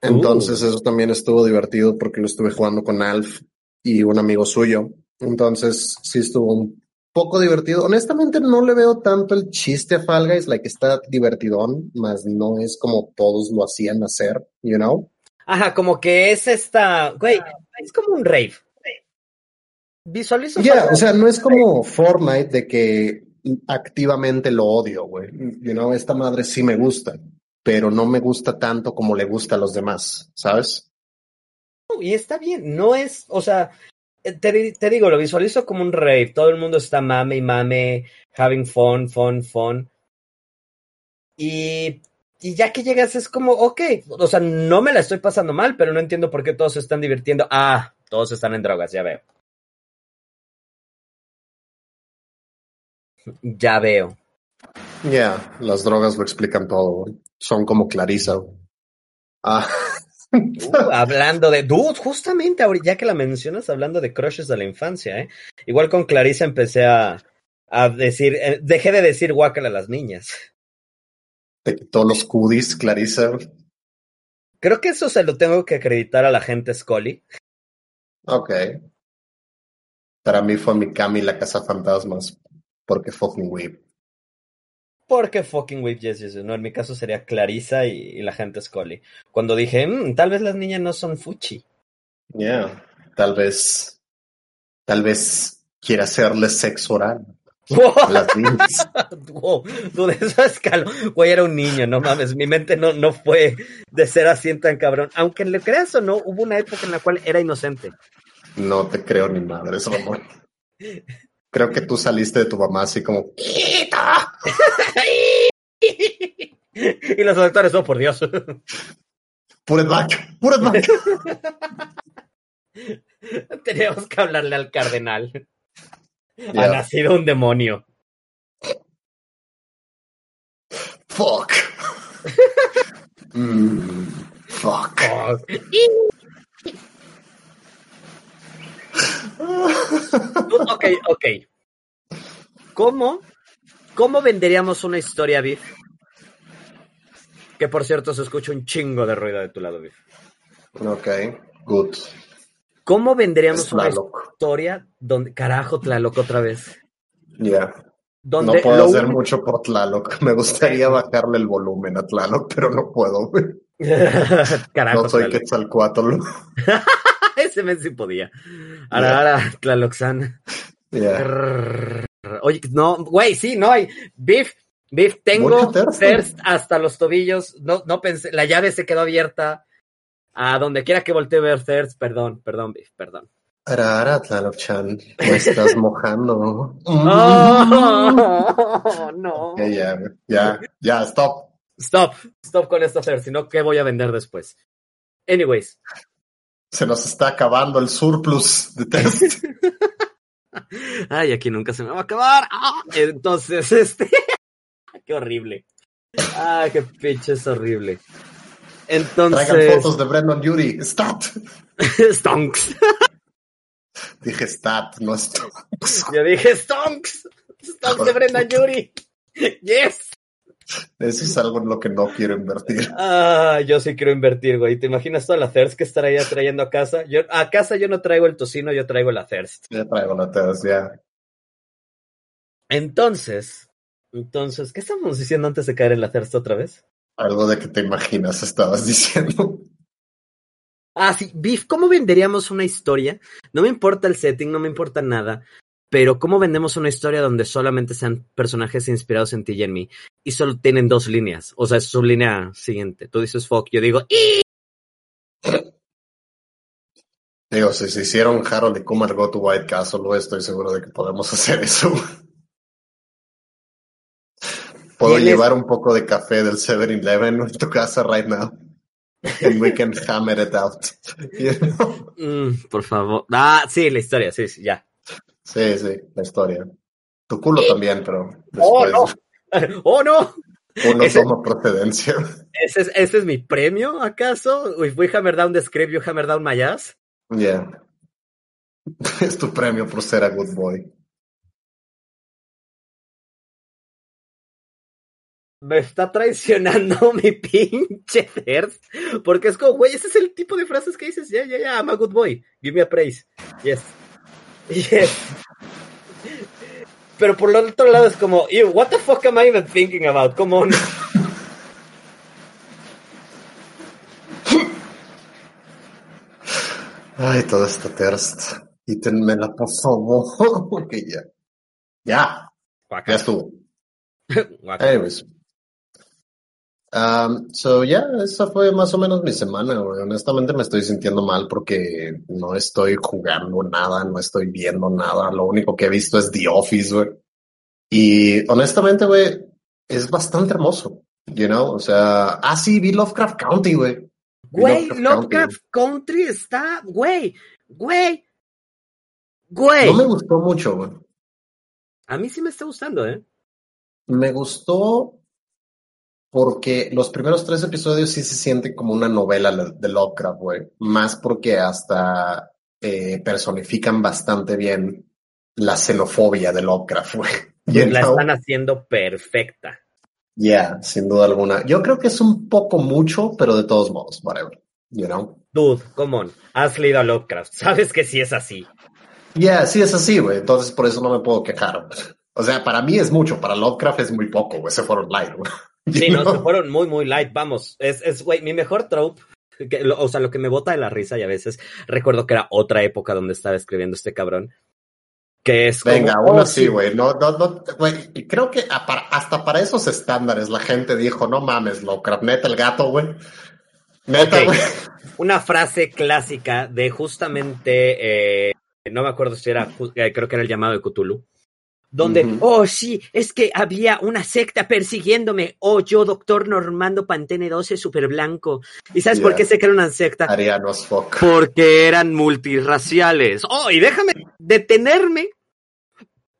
Entonces eso también estuvo divertido porque lo estuve jugando con Alf y un amigo suyo. Entonces sí estuvo un poco divertido. Honestamente no le veo tanto el chiste a Fall Guys, like está divertidón, más no es como todos lo hacían hacer, you know? Ajá, como que es esta, güey, es como un rave. Visualizo. Ya, Fall o sea, no es como Fortnite de que activamente lo odio, güey. You know, esta madre sí me gusta, pero no me gusta tanto como le gusta a los demás, ¿sabes? Y está bien, no es, o sea, te, te digo, lo visualizo como un rave. Todo el mundo está mame y mame, having fun, fun, fun. Y, y ya que llegas es como, ok, o sea, no me la estoy pasando mal, pero no entiendo por qué todos se están divirtiendo. Ah, todos están en drogas, ya veo. Ya veo. Ya, las drogas lo explican todo. Son como Clarisa. Ah, Uh, hablando de. Dude, justamente ahorita, ya que la mencionas, hablando de crushes de la infancia, ¿eh? Igual con Clarissa empecé a, a decir. eh, dejé de decir guácala a las niñas. te quitó los cudis, Clarisa. Creo que eso se lo tengo que acreditar a la gente Scully. Ok. Para mí fue Mikami la casa fantasmas, porque fucking weep. Porque fucking whip yes, yes, no, en mi caso sería Clarissa y, y la gente Scully. Cuando dije, "Mm, tal vez las niñas no son fuchi. Yeah, tal vez, tal vez quiera hacerle sexo oral a las niñas. wow, dude, eso escaló. Güey, era un niño, no mames. Mi mente no, no fue de ser así tan cabrón. Aunque le creas o no, hubo una época en la cual era inocente. No te creo ni madres, Ramón. Creo que tú saliste de tu mamá así como, "Quita". y los doctores, oh por Dios. it back, put it back. Teníamos que hablarle al cardenal. Ha nacido un demonio. Fuck. Mm, fuck. Oh, ok, ok. ¿Cómo, ¿Cómo venderíamos una historia, Biff? Que por cierto se escucha un chingo de ruido de tu lado, Biff. Ok, good. ¿Cómo venderíamos Es una historia donde. Carajo, Tlaloc otra vez. Yeah. No puedo hacer mucho por Tlaloc. Me gustaría bajarle el volumen a Tlaloc, pero no puedo. Carajo, No soy. Quetzalcoatl. Ese mes sí podía. Ahora, ahora, Tlaloxan. Yeah. Oye, no, güey, sí, no hay. Biff, Biff, tengo thirst hasta los tobillos. No, no pensé, la llave se quedó abierta. A donde quiera que voltee a ver thirst, perdón, perdón, Biff, perdón. Ara, ara, Tlaloc-chan. Me estás mojando. Oh, no. Ok, ya, ya, ya, stop. Stop, stop con esta thirst, si no, ¿qué voy a vender después? Anyways, Se nos está acabando el surplus de test. ay, aquí nunca se me va a acabar. Ah, Entonces, este, qué horrible. Ay, qué pinche es horrible. Traigan Entonces, fotos de Brendan Yuri. Stat. stonks. Dije stat, no stat. Yo dije stonks. Stonks de Brenda Yuri. Yes. Eso es algo en lo que no quiero invertir. Ah, yo sí quiero invertir, güey. ¿Te imaginas toda la thirst que estaría trayendo a casa? Yo, a casa yo no traigo el tocino, yo traigo la thirst. Ya traigo la test, ya. Entonces, entonces, ¿qué estábamos diciendo antes de caer en la thirst otra vez? Algo de que te imaginas estabas diciendo. Ah, sí, Biff, ¿cómo venderíamos una historia? No me importa el setting, no me importa nada, pero ¿cómo vendemos una historia donde solamente sean personajes inspirados en ti y en mí? Y solo tienen dos líneas, o sea, es su línea siguiente. Tú dices fuck, yo digo. Digo, si se hicieron Harold y Kumar Go to White Castle, estoy seguro de que podemos hacer eso. Puedo llevar un poco de café del 7-Eleven a tu casa right now. And we can hammer it out. You know? Mm, por favor. Ah, sí, la historia, sí, sí, ya. Sí, sí, la historia. Tu culo también, pero Oh, después. no. ¡Oh, no! Uno toma procedencia. ¿ese es, ¿Ese es mi premio, acaso? If we hammer down the script, you hammer down my ass. Yeah. Es tu premio por ser a good boy. Me está traicionando mi pinche thirst. Porque es como, güey, ese es el tipo de frases que dices, ya, ya, ya, I'm a good boy. Give me a praise. Yes. Yes. Pero por lo otro lado es como, "Ew, what the fuck am I even thinking about? Come on. Ay, todo esto thirst. Quítenmela, por favor. Porque ya. Ya. Ya estuvo. Guaca. Anyways. Um, so, ya, esa fue más o menos mi semana, güey. Honestamente me estoy sintiendo mal porque no estoy jugando nada, no estoy viendo nada. Lo único que he visto es The Office, güey. Y honestamente, güey, es bastante hermoso, you know? O sea, ah, sí, vi Lovecraft County, güey. Güey, County, Lovecraft Country está, güey, güey, güey. güey. No me gustó mucho, güey. A mí sí me está gustando, ¿eh? Me gustó porque los primeros tres episodios sí se sienten como una novela de Lovecraft, güey. Más porque hasta eh, personifican bastante bien la xenofobia de Lovecraft, güey. La know? están haciendo perfecta. Yeah, sin duda alguna. Yo creo que es un poco mucho, pero de todos modos, whatever. You know? Dude, come on. Has leído a Lovecraft. Sabes que sí es así. Yeah, sí es así, güey. Entonces por eso no me puedo quejar. O sea, para mí es mucho, para Lovecraft es muy poco, güey. Se fueron light, güey. Sí, no, se fueron muy, muy light. Vamos, es, es, güey, mi mejor trope. que lo- o sea, lo que me bota de la risa y a veces recuerdo que era otra época donde estaba escribiendo este cabrón. Que es como, Venga, oh, uno sí, güey. No, no, no, güey. y Creo que hasta para esos estándares la gente dijo, no mames, Lovecraft, neta el gato, güey. Neta, güey. Una frase clásica de justamente, eh, no me acuerdo si era, eh, creo que era el llamado de Cthulhu. Donde, oh sí, es que había una secta persiguiéndome. Oh, yo, doctor Normando Pantene 12, super blanco. ¿Y sabes por qué sé que era una secta? Arianos fuck. Porque eran multirraciales. Oh, y déjame detenerme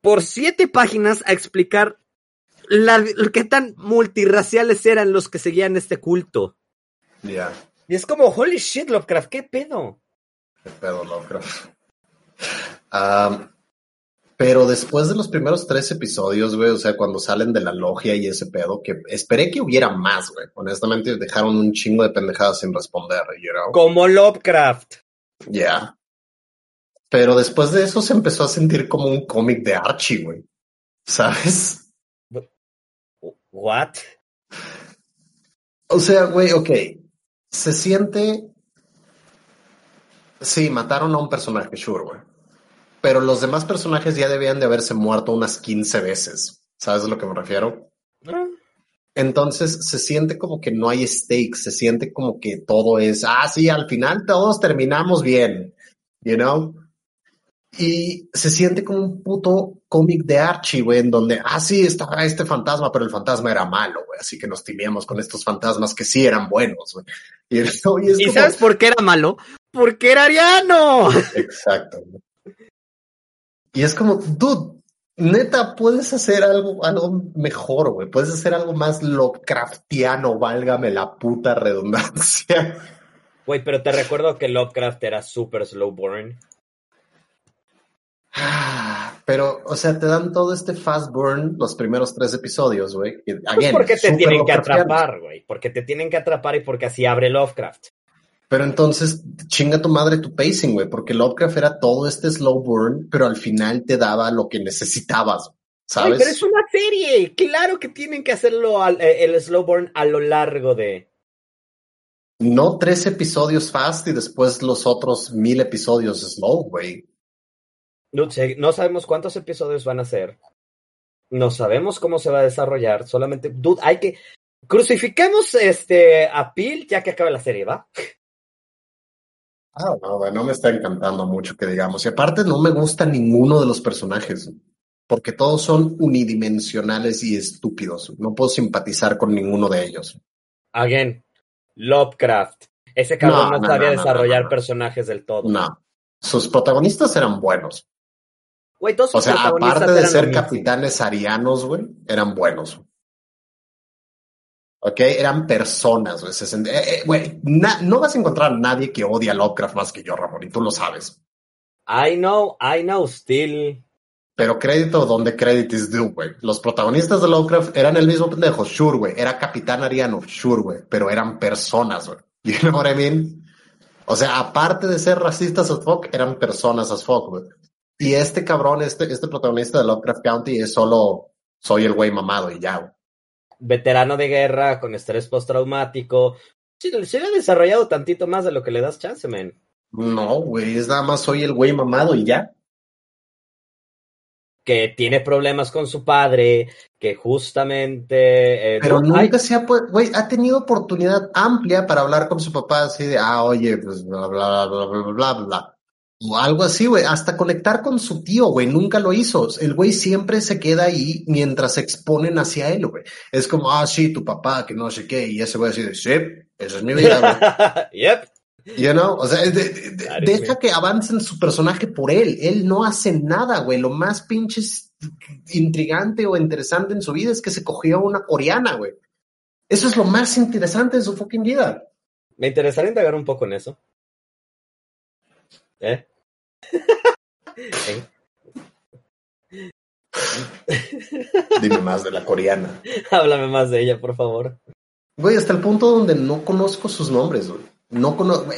por siete páginas a explicar la, qué tan multirraciales eran los que seguían este culto. Ya, Y es como, holy shit, Lovecraft, ¿qué pedo? qué pedo, Lovecraft. Am, pero después de los primeros tres episodios, güey, o sea, cuando salen de la logia y ese pedo, que esperé que hubiera más, güey. Honestamente, dejaron un chingo de pendejadas sin responder, you know? Como Lovecraft. Ya. Pero después de eso se empezó a sentir como un cómic de Archie, güey. ¿Sabes? What? O sea, güey, ok. Se siente. Sí, mataron a un personaje, sure, güey. Pero los demás personajes ya debían de haberse muerto unas 15 veces. ¿Sabes a lo que me refiero? Entonces se siente como que no hay stakes, se siente como que todo es, ah, sí, al final todos terminamos bien, you know? Y se siente como un puto cómic de Archie, güey, en donde, ah, sí, estaba este fantasma, pero el fantasma era malo, güey, así que nos timíamos con estos fantasmas que sí eran buenos, güey. Y, eso- y es ¿Y como- sabes por qué era malo? Porque era ariano. Exacto. Y es como, dude, neta, puedes hacer algo, algo mejor, güey. Puedes hacer algo más Lovecraftiano, válgame la puta redundancia. Güey, pero te recuerdo que Lovecraft era super slow burn. Ah, Pero, o sea, te dan todo este fast burn los primeros tres episodios, güey. Pues porque te súper tienen que atrapar, güey. Porque te tienen que atrapar y porque así abre Lovecraft. Pero entonces, chinga tu madre tu pacing, güey, porque Lovecraft era todo este slow burn, pero al final te daba lo que necesitabas, ¿sabes? pero es una serie. Claro que tienen que hacerlo al- eh, el slow burn a lo largo de. No tres episodios fast y después los otros mil episodios slow, güey. No, no sabemos cuántos episodios van a ser. No sabemos cómo se va a desarrollar. Solamente, dude, hay que. Crucifiquemos este a Pil ya que acabe la serie, ¿va? Ah, no, no me está encantando mucho que digamos. Y aparte no me gusta ninguno de los personajes, porque todos son unidimensionales y estúpidos. No puedo simpatizar con ninguno de ellos. Again, Lovecraft. Ese cabrón No, no, no, sabía no, desarrollar personajes del todo. No. Sus protagonistas eran buenos. Güey, todos O sea, protagonistas aparte de eran ser capitanes arianos, güey, eran buenos. ¿Ok? Eran personas, güey. Eh, eh, no vas a encontrar a nadie que odie a Lovecraft más que yo, Ramón, y tú lo sabes. I know, I know, still. Pero crédito donde crédito is due, güey. Los protagonistas de Lovecraft eran el mismo pendejo, sure, güey. Era Capitán Ariano, sure, güey. Pero eran personas, güey. You know what I mean? O sea, aparte de ser racistas as fuck, eran personas as fuck, güey. Y este cabrón, este, este protagonista de Lovecraft County es solo, soy el güey mamado y ya, güey veterano de guerra con estrés postraumático. Se, se ha desarrollado tantito más de lo que le das chance, man. No, güey, es nada más soy el güey mamado y ya. Que tiene problemas con su padre, que justamente. Eh, Pero nunca se ha, güey, ha tenido oportunidad amplia para hablar con su papá así de, ah, oye, pues bla, bla, bla, bla, bla, bla, bla. O algo así, güey. Hasta conectar con su tío, güey. Nunca lo hizo. El güey siempre se queda ahí mientras se exponen hacia él, güey. Es como, ah, sí, tu papá, que no sé qué. Y ese güey así sí, esa es mi vida, güey. yep. You know? O sea, deja que avancen su personaje por él. Él no hace nada, güey. Lo más pinche intrigante o interesante en su vida es que se cogió a una coreana, güey. Eso es lo más interesante de su fucking vida. Me interesaría indagar un poco en eso. ¿Eh? Dime más de la coreana. Háblame más de ella, por favor. Güey, hasta el punto donde no conozco sus nombres, güey. No conozco.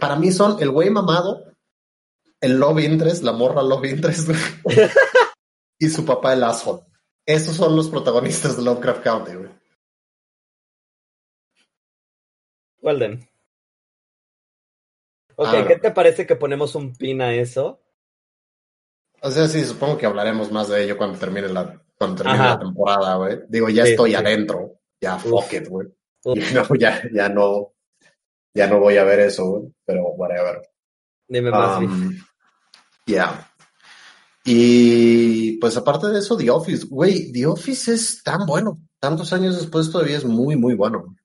Para mí son el güey mamado, el love interest, la morra love interest, y su papá el asshole. Esos son los protagonistas de Lovecraft County, güey. Well then. Ok, ah, ¿qué te parece que ponemos un pin a eso? O sea, sí, supongo que hablaremos más de ello cuando termine la, cuando termine la temporada, güey. Digo, ya estoy adentro. Ya, fuck it, güey. ya, ya no, ya no voy a ver eso, güey. Pero whatever. Dime más. Um, ya. Y pues aparte de eso, The Office, güey, The Office es tan bueno. Tantos años después todavía es muy, muy bueno.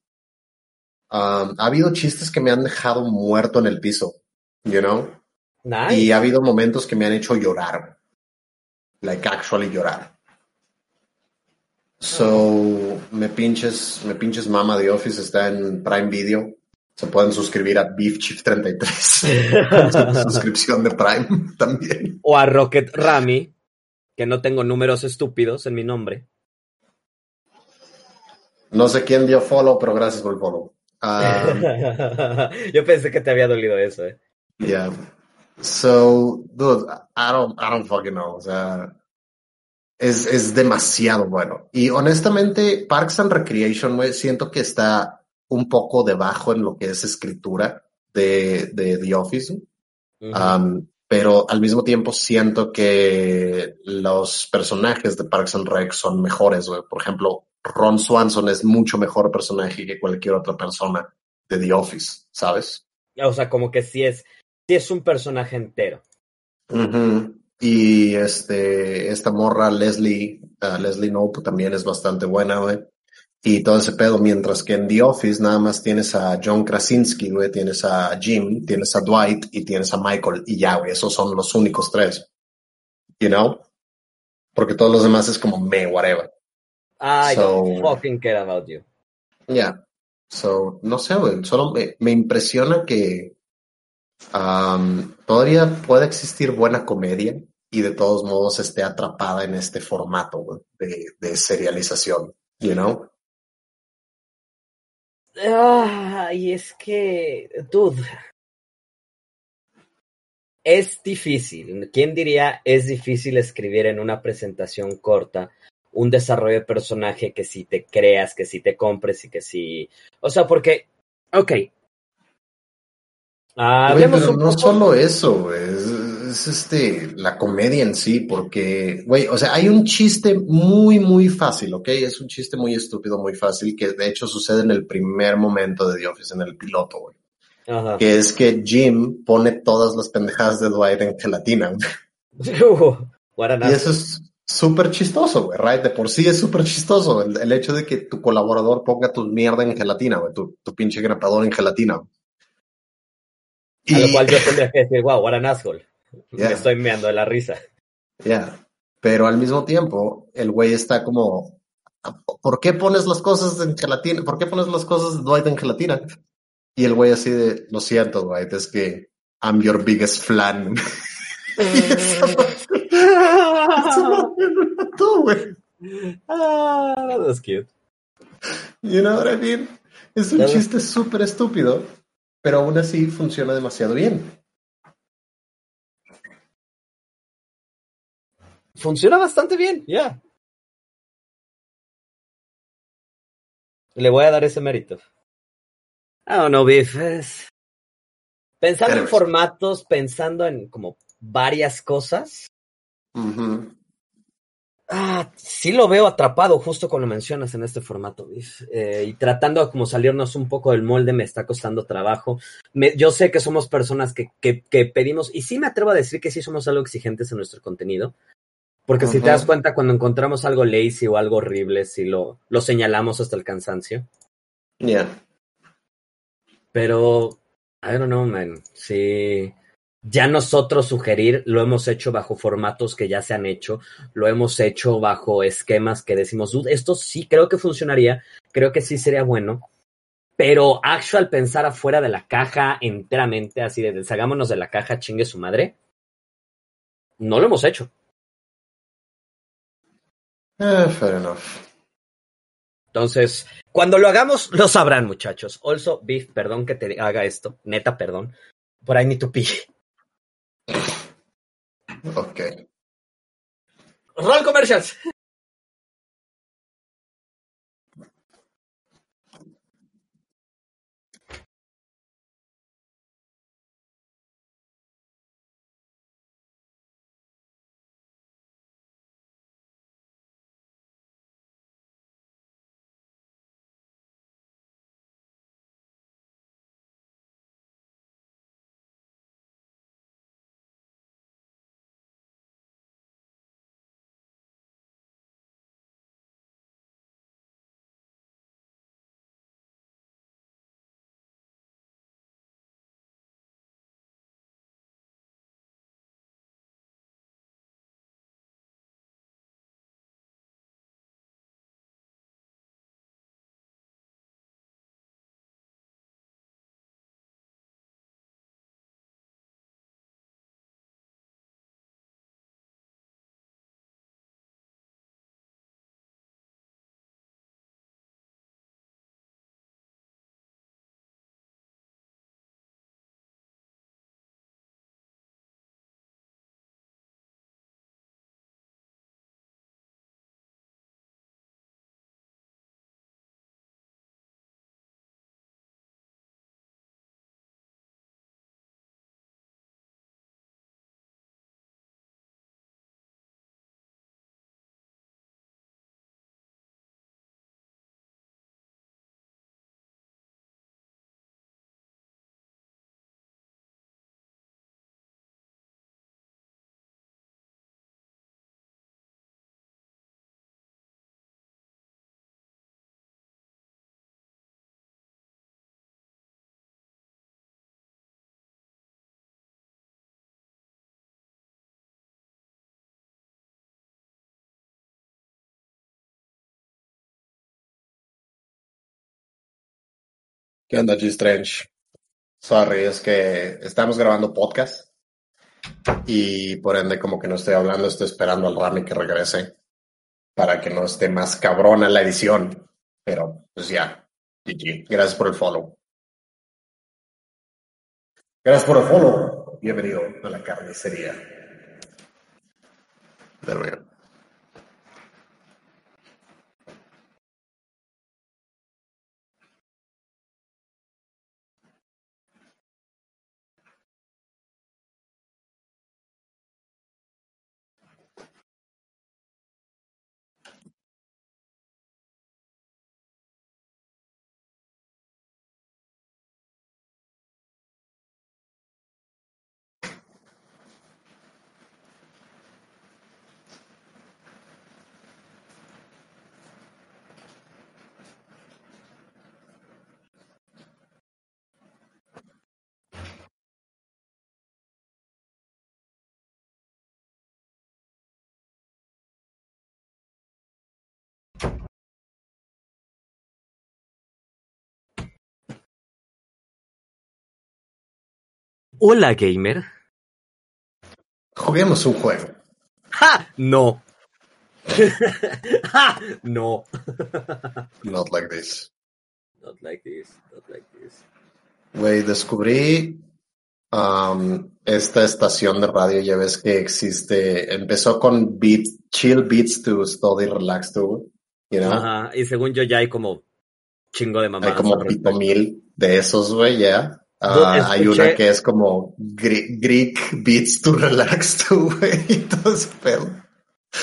Um, ha habido chistes que me han dejado muerto en el piso, you know? Y ha habido momentos que me han hecho llorar. Like actually llorar. So, me pinches, me pinches mama de Office está en Prime Video. Se pueden suscribir a Beef Chief 33. suscripción de Prime también. O a Rocket Rami, que no tengo números estúpidos en mi nombre. No sé quién dio follow, pero gracias por el follow. Um, Yo pensé que te había dolido eso, eh. Yeah. So, dude, I don't, I don't fucking know. O sea, es, es demasiado bueno. Y honestamente, Parks and Recreation, güey, siento que está un poco debajo en lo que es escritura de, de The Office. um, pero al mismo tiempo siento que los personajes de Parks and Rec son mejores, güey. Por ejemplo, Ron Swanson es mucho mejor personaje que cualquier otra persona de The Office, ¿sabes? O sea, como que sí es, sí es un personaje entero. Y este, esta morra Leslie, uh, Leslie Knope también es bastante buena, güey. Y todo ese pedo, mientras que en The Office nada más tienes a John Krasinski, güey, tienes a Jim, tienes a Dwight y tienes a Michael y ya, güey, esos son los únicos tres. You know? Porque todos los demás es como me, whatever. I don't fucking care about you. Yeah. So, no sé, güey. Solo me, impresiona que um, todavía puede existir buena comedia y de todos modos esté atrapada en este formato de, de serialización, you know? Ah, y es que, dude, es difícil. ¿Quién diría es difícil escribir en una presentación corta un desarrollo de personaje que si te creas, que si te compres y que si... O sea, porque... Ok. pero no solo eso, es, es, este, la comedia en sí, porque, güey, o sea, hay un chiste muy, muy fácil, ¿ok? Es un chiste muy estúpido, muy fácil, que de hecho sucede en el primer momento de The Office, en el piloto, güey. Que es que Jim pone todas las pendejadas de Dwight en gelatina. y eso es, súper chistoso, güey, right? De por sí es súper chistoso el, hecho de que tu colaborador ponga tu mierda en gelatina, güey, tu, tu pinche grapador en gelatina. Y... A lo cual yo tendría que decir, wow, what an asshole. Me estoy meando de la risa. Ya. Pero al mismo tiempo, el güey está como ¿por qué pones las cosas en gelatina? ¿Por qué pones las cosas de Dwight en gelatina? Y el güey así de, lo siento, Dwight, es que I'm your biggest flan. eso no güey. Ah, that's cute. You know what I mean? Es un chiste súper estúpido, pero aún así funciona demasiado bien. Funciona bastante bien, ya. Le voy a dar ese mérito. I don't know, Biff. Pensando en formatos, pensando en como varias cosas. Ah, sí lo veo atrapado justo cuando mencionas en este formato. Eh, y tratando de como salirnos un poco del molde me está costando trabajo. yo sé que somos personas que, que, que, pedimos, y sí me atrevo a decir que sí somos algo exigentes en nuestro contenido. Porque si te das cuenta, cuando encontramos algo lazy o algo horrible, si lo, lo señalamos hasta el cansancio. Yeah. Pero, I don't know, man. Sí. Ya nosotros sugerir, lo hemos hecho bajo formatos que ya se han hecho, lo hemos hecho bajo esquemas que decimos, esto sí creo que funcionaría, creo que sí sería bueno, pero actual pensar afuera de la caja enteramente, así de deshagámonos de la caja, chingue su madre, no lo hemos hecho. Eh, fair enough. Entonces, cuando lo hagamos, lo sabrán, muchachos. Also, Beef, perdón que te haga esto. Neta, perdón. Por ahí ni tu pee. Ok. Roll commercials. ¿Qué onda, G-Strange? Sorry, es que estamos grabando podcast y por ende como que no estoy hablando, estoy esperando al Rami que regrese para que no esté más cabrona la edición. Pero pues ya, GG. Gracias por el follow. Gracias por el follow. Bienvenido a la carnicería. There Hola, gamer. Juguemos un juego. ¡Ja! No. ¡Ja! No. Not like this. Not like this. Not like this. Güey, descubrí um, esta estación de radio, ya ves que existe, empezó con beats, chill beats to study, relax to, you know? Ajá. Y según yo ya hay como chingo de mamadas. Hay como pito mil de esos, güey, ya. Yo Hay una que es como Gre- Greek beats to relax to, güey, y todo ese pedo.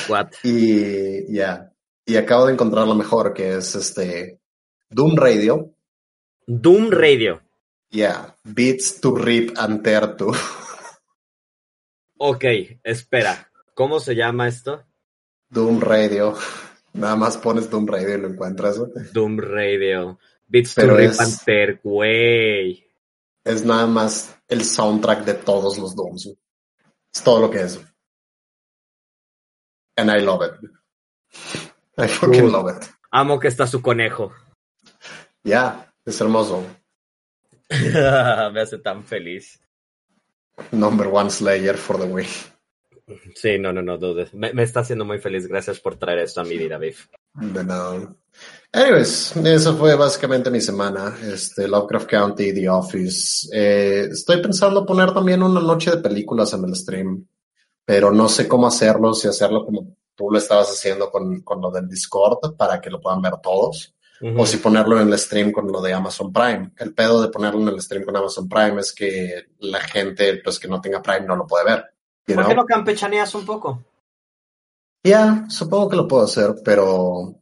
What? Y ya. Y acabo de encontrar lo mejor, que es este Doom Radio. Doom Radio. Yeah. Beats to rip and tear to. Ok, espera. ¿Cómo se llama esto? Doom Radio. Nada más pones Doom Radio y lo encuentras. Doom Radio. Beats Pero to Rip es- and Tear, güey. Es nada más el soundtrack de todos los Dooms. güey. Es todo lo que es. And I love it. I fucking love it. Amo que está su conejo. Ya, es hermoso. Me hace tan feliz. Number one Slayer for the win. Sí, no, no, no dudes. Me, me está haciendo muy feliz. Gracias por traer esto a mi vida, Biff. De nada. Anyways, eso fue básicamente mi semana. Este, Lovecraft County, The Office. Eh, estoy pensando poner también una noche de películas en el stream, pero no sé cómo hacerlo, si hacerlo como tú lo estabas haciendo con, con lo del Discord para que lo puedan ver todos, Ujú. o si ponerlo en el stream con lo de Amazon Prime. El pedo de ponerlo en el stream con Amazon Prime es que la gente, pues que no tenga Prime no lo puede ver. ¿Por qué no campechaneas un poco? Ya, supongo que lo puedo hacer, pero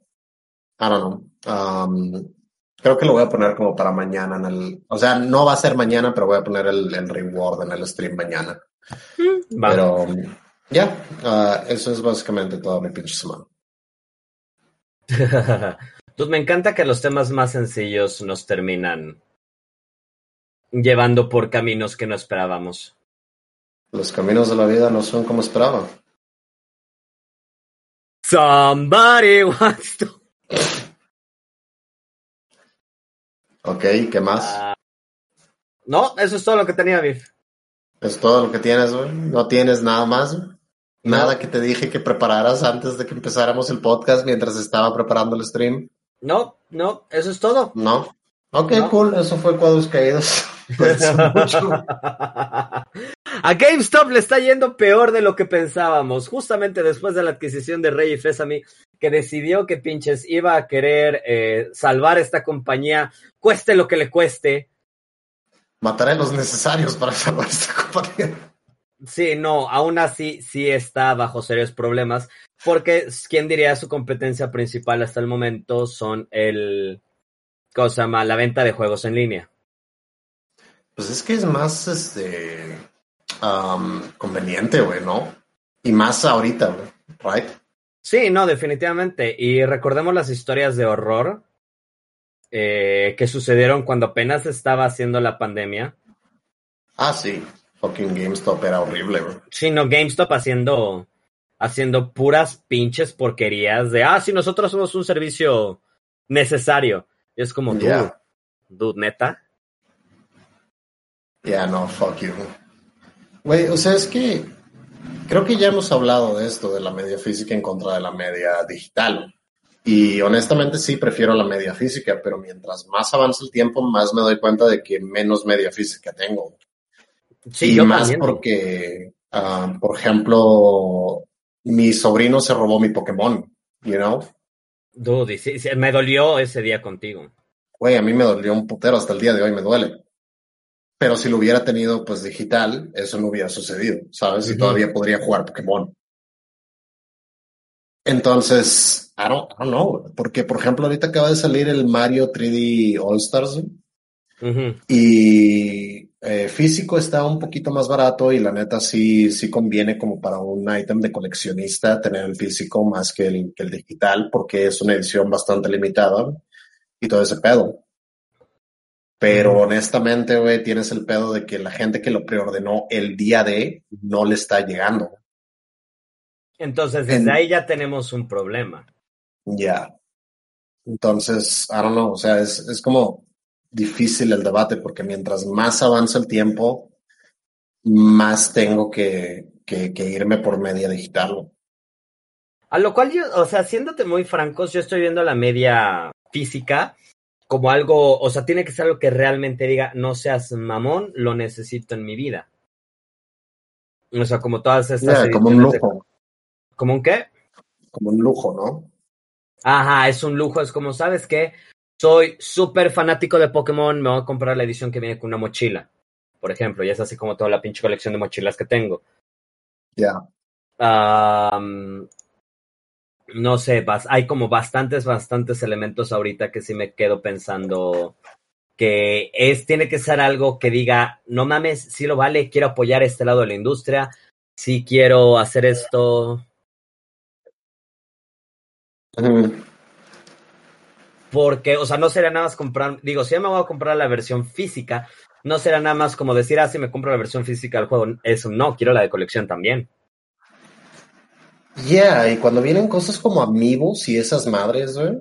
I don't know. Um, creo que lo voy a poner como para mañana en el, o sea, no va a ser mañana, pero voy a poner el, el reward en el stream mañana. Va. Pero um, ya, ah, eso es básicamente toda mi pinche semana. pues me encanta que los temas más sencillos nos terminan llevando por caminos que no esperábamos. Los caminos de la vida no son como esperaba. Somebody wants to. Ok, ¿qué más? Ah, no, eso es todo lo que tenía, Biff. Es todo lo que tienes, güey. No tienes nada más. Nada que te dije que prepararas antes de que empezáramos el podcast mientras estaba preparando el stream. No, no, eso es todo. No. Ok, No. cool. Eso fue cuadros caídos. Cuídense mucho. A GameStop le está yendo peor de lo que pensábamos, justamente después de la adquisición de Rey y Sesame, que decidió que pinches iba a querer eh, salvar esta compañía, cueste lo que le cueste. Mataré los necesarios para salvar esta compañía. Sí, no, aún así sí está bajo serios problemas, porque quién diría su competencia principal hasta el momento son el, ¿cómo se llama? La venta de juegos en línea. Pues es que es más este um, conveniente, güey, ¿no? Y más ahorita, güey. Right? Sí, no, definitivamente. Y recordemos las historias de horror eh, que sucedieron cuando apenas estaba haciendo la pandemia. Ah, sí. Fucking GameStop era horrible, güey. Sí, no, GameStop haciendo, haciendo puras pinches porquerías de, ah, sí, nosotros somos un servicio necesario. Y es como, dude, Ya. dude, neta. Ya, no, fuck you. Güey, o sea, es que creo que ya hemos hablado de esto, de la media física en contra de la media digital. Y honestamente sí prefiero la media física, pero mientras más avanza el tiempo, más me doy cuenta de que menos media física tengo. Sí, y yo más también. porque, ah, por ejemplo, mi sobrino se robó mi Pokémon, you know? Dude, me dolió ese día contigo. Güey, a mí me dolió un putero, hasta el día de hoy me duele. Pero si lo hubiera tenido pues digital, eso no hubiera sucedido, ¿sabes? Y Ujú. todavía podría jugar Pokémon. Entonces, I don't, I don't know, porque por ejemplo ahorita acaba de salir el Mario 3D All Stars y eh, físico está un poquito más barato y la neta sí, sí conviene como para un ítem de coleccionista tener el físico más que el, que el digital porque es una edición bastante limitada y todo ese pedo. Pero honestamente, güey, tienes el pedo de que la gente que lo preordenó el día de no le está llegando. Entonces, desde En- ahí ya tenemos un problema. Ya. Entonces, I don't know, o sea, es, es como difícil el debate porque mientras más avanza el tiempo, más tengo que, que, que irme por media digital. A lo cual yo, o sea, siéndote muy francos, yo estoy viendo la media física como algo, o sea, tiene que ser algo que realmente diga, no seas mamón, lo necesito en mi vida. O sea, como todas estas. Yeah, como un lujo. De... ¿Como un qué? Como un lujo, ¿no? Ajá, es un lujo, es como, ¿sabes qué? Soy súper fanático de Pokémon, me voy a comprar la edición que viene con una mochila, por ejemplo, y es así como toda la pinche colección de mochilas que tengo. Ya. Yeah. Um, no sé, hay como bastantes, bastantes elementos ahorita que sí me quedo pensando que es, tiene que ser algo que diga, no mames, sí lo vale, quiero apoyar este lado de la industria, sí quiero hacer esto. Porque, o sea, no sería nada más comprar, digo, si ya me voy a comprar la versión física, no será nada más como decir, ah, si me compro la versión física del juego, eso no, quiero la de colección también. Yeah, y cuando vienen cosas como amigos y esas madres, güey,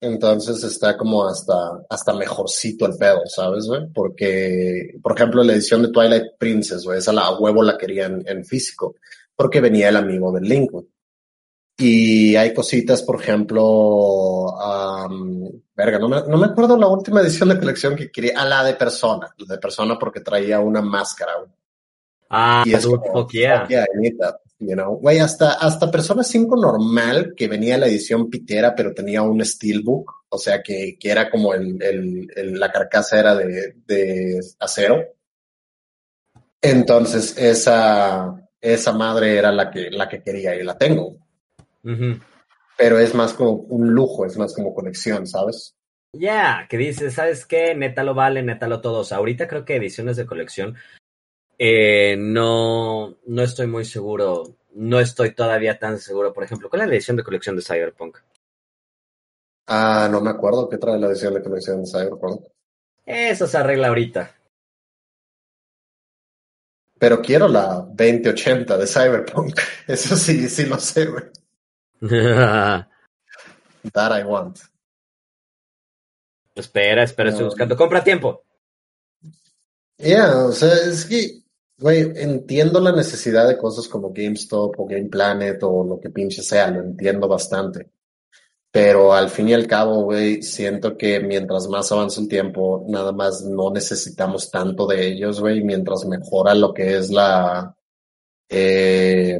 entonces está como hasta, hasta mejorcito el pedo, ¿sabes, güey? Porque, por ejemplo, la edición de Twilight Princess, güey, esa la a huevo la quería en, físico, porque venía el amigo del Link, güey. Y hay cositas, por ejemplo, um, verga, no me, no me acuerdo la última edición de colección que quería, a la de persona, la de persona porque traía una máscara, güey. Ah, y es como, fuck yeah. Yeah, You know, güey, hasta, hasta Persona 5 normal, que venía la edición pitera, pero tenía un steelbook, o sea, que, que era como el, el, el, la carcasa era de, de acero. Entonces, esa, esa madre era la que, la que quería y la tengo. Uh -huh. Pero es más como un lujo, es más como conexión, ¿sabes? Ya, yeah, que dices, ¿sabes qué? Neta lo vale, neta lo todos. Ahorita creo que ediciones de colección eh, no, no estoy muy seguro. No estoy todavía tan seguro. Por ejemplo, ¿cuál es la edición de colección de Cyberpunk? Ah, no me acuerdo qué trae la edición de colección de Cyberpunk. Eso se arregla ahorita. Pero quiero la 2080 de Cyberpunk. Eso sí, sí lo sé, güey. That I want. Espera, espera, estoy buscando. Compra tiempo. Yeah, o sea, es que, güey, entiendo la necesidad de cosas como GameStop o Game Planet o lo que pinche sea, lo entiendo bastante. Pero al fin y al cabo, güey, siento que mientras más avanza el tiempo, nada más no necesitamos tanto de ellos, güey, mientras mejora lo que es la, eh,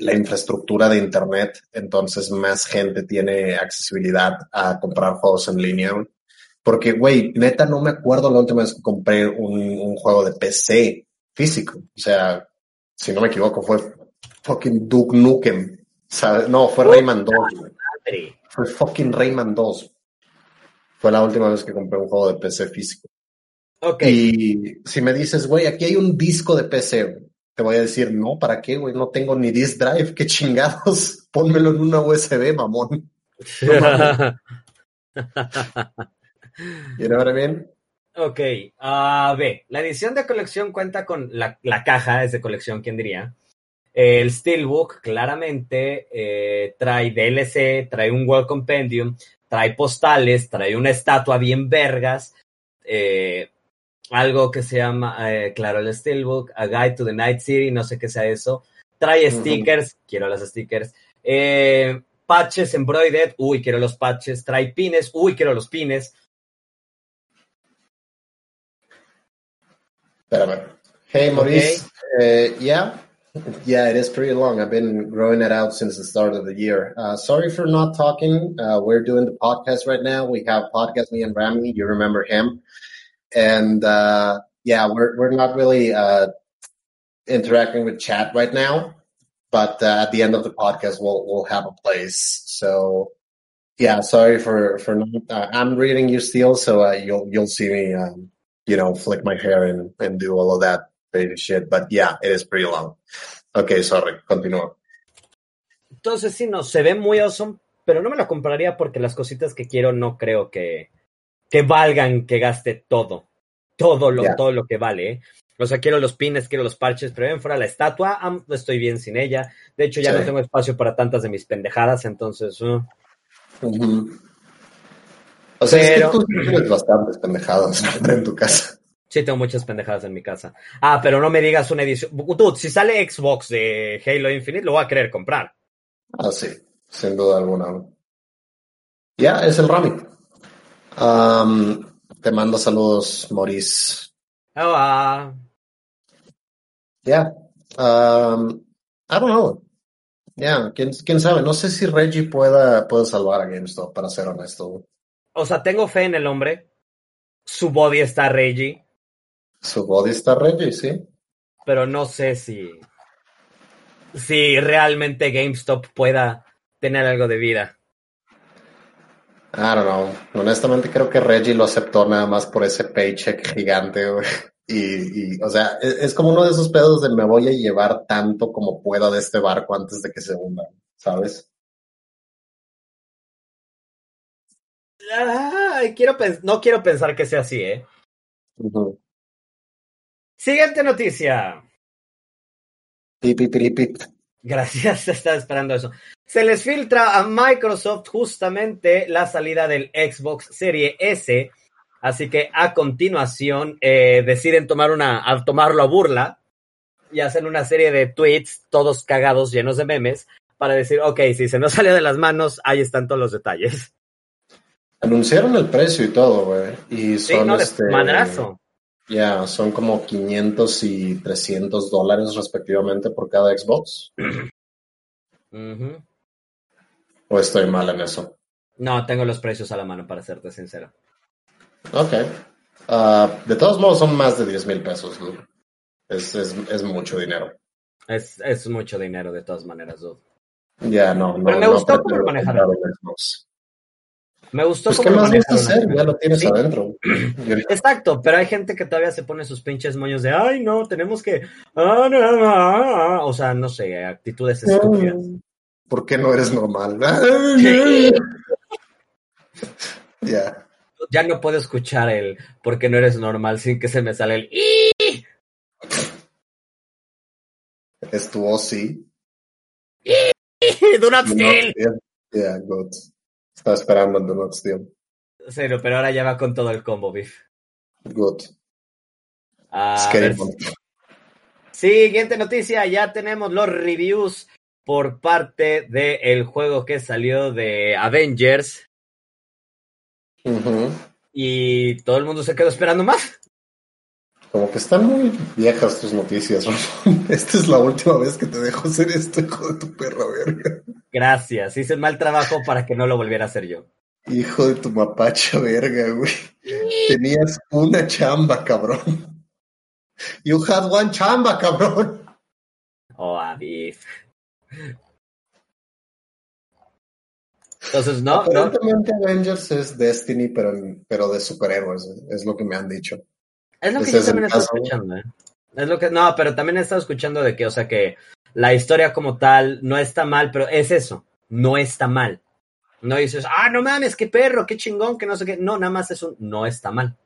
la infraestructura de Internet, entonces más gente tiene accesibilidad a comprar juegos en línea. Güey. Porque, güey, neta no me acuerdo la última vez que compré un, un, juego de PC físico. O sea, si no me equivoco, fue fucking Duke Nukem. ¿sabes? No, fue Rayman 2. Güey. Fue fucking Rayman 2. Fue la última vez que compré un juego de PC físico. Ok. Y si me dices, güey, aquí hay un disco de PC, te voy a decir, no, ¿para qué, güey? No tengo ni disk drive, qué chingados. Pónmelo en una USB, mamón. No, What I mean? Ok, a uh, ver, la edición de colección cuenta con la, la, caja, es de colección, ¿quién diría? El Steelbook claramente eh, trae DLC, trae un World Compendium, trae postales, trae una estatua bien vergas, eh, algo que se llama, eh, claro, el Steelbook, A Guide to the Night City, no sé qué sea eso, trae stickers, uh -huh. quiero los stickers, eh, patches embroidered, uy, quiero los patches, trae pines, uy, quiero los pines, Hey, Maurice. Okay. Uh, yeah, yeah, it is pretty long. I've been growing it out since the start of the year. Uh, sorry for not talking. Uh, we're doing the podcast right now. We have podcast me and Rami. You remember him, and uh, yeah, we're we're not really uh, interacting with chat right now. But uh, at the end of the podcast, we'll we'll have a place. So yeah, sorry for for not. Uh, I'm reading you still, so you'll you'll see me. Um, you know, flick my hair and, and do all of that baby shit. But yeah, it is pretty long. Okay, sorry, continúa. Entonces sí, no, se ve muy awesome, pero no me lo compraría porque las cositas que quiero no creo que, que valgan que gaste todo. Todo lo, yeah. todo lo que vale, ¿eh? O sea, quiero los pines, quiero los parches, pero bien fuera la estatua, estoy bien sin ella. De hecho, ya sí. no tengo espacio para tantas de mis pendejadas, entonces... Uh. Uh -huh. O sea, pero... es que tú tienes bastantes pendejadas en tu casa. Sí, tengo muchas pendejadas en mi casa. Ah, pero no me digas una edición. Tú, si sale Xbox de Halo Infinite, lo voy a querer comprar. Ah, sí, sin duda alguna. Ya, es el Rami. te mando saludos, Maurice. Hola. Ya. I don't know. Ya, ¿quién, ¿quién, sabe. No sé si Reggie pueda, pueda salvar a GameStop, para ser honesto. O sea, tengo fe en el hombre. Su body está Reggie. Su body está Reggie, sí. Pero no sé si. Si realmente GameStop pueda tener algo de vida. I don't know. Honestamente creo que Reggie lo aceptó nada más por ese paycheck gigante, Y, y, o sea, es, es, como uno de esos pedos de me voy a llevar tanto como pueda de este barco antes de que se hunda, ¿sabes? Quiero no quiero pensar que sea así, ¿eh? Siguiente noticia. Gracias, estaba esperando eso. Se les filtra a Microsoft justamente la salida del Xbox Serie S Así que a continuación eh, deciden tomar una, a tomarlo a burla y hacen una serie de tweets, todos cagados, llenos de memes, para decir, ok, si se nos salió de las manos, ahí están todos los detalles. Anunciaron el precio y todo, güey. Y son sí, no, este, madrazo. Ya, son como 500 y 300 dólares respectivamente por cada Xbox. ¿O estoy mal en eso? No, tengo los precios a la mano, para serte sincero. Ok. Uh, de todos modos, son más de 10 mil pesos. Es, es, es, mucho dinero. Es, es mucho dinero, de todas maneras, dude. Ya, no, no. Pero me gustó cómo lo manejaron. Me gustó pues, ¿qué más gusta hacer? Ya lo tienes adentro. Exacto, pero hay gente que todavía se pone sus pinches moños de, ay, no, tenemos que. Ah, no, ah, ah". O sea, no sé, actitudes estúpidas. ¿Por qué no eres normal? ya ya no puedo escuchar el porque no eres normal sin que se me sale el Estuvo sí. Do not steal. Yeah, good. Estaba esperando el Do not steal. Cero, pero ahora ya va con todo el combo, Biff. Good. Siguiente noticia, ya tenemos los reviews por parte del juego que salió de Avengers y todo el mundo se quedó esperando más. Como que están muy viejas tus noticias, Esta es la última vez que te dejo hacer esto, hijo de tu perra verga. Gracias, hice mal trabajo para que no lo volviera a hacer yo. Hijo de tu mapacha verga, güey. Tenías una chamba, cabrón. You had one chamba, cabrón. Oh, Aviv. Entonces, no. Aparentemente Avengers es Destiny, pero, pero de superhéroes, es lo que me han dicho. Es lo que yo también he estado escuchando, ¿eh? Es lo que, no, pero también he estado escuchando de que, o sea, que la historia como tal no está mal, pero es eso, no está mal. No dices, ah, no mames, qué perro, qué chingón, que no sé qué. No, nada más es un, no está mal.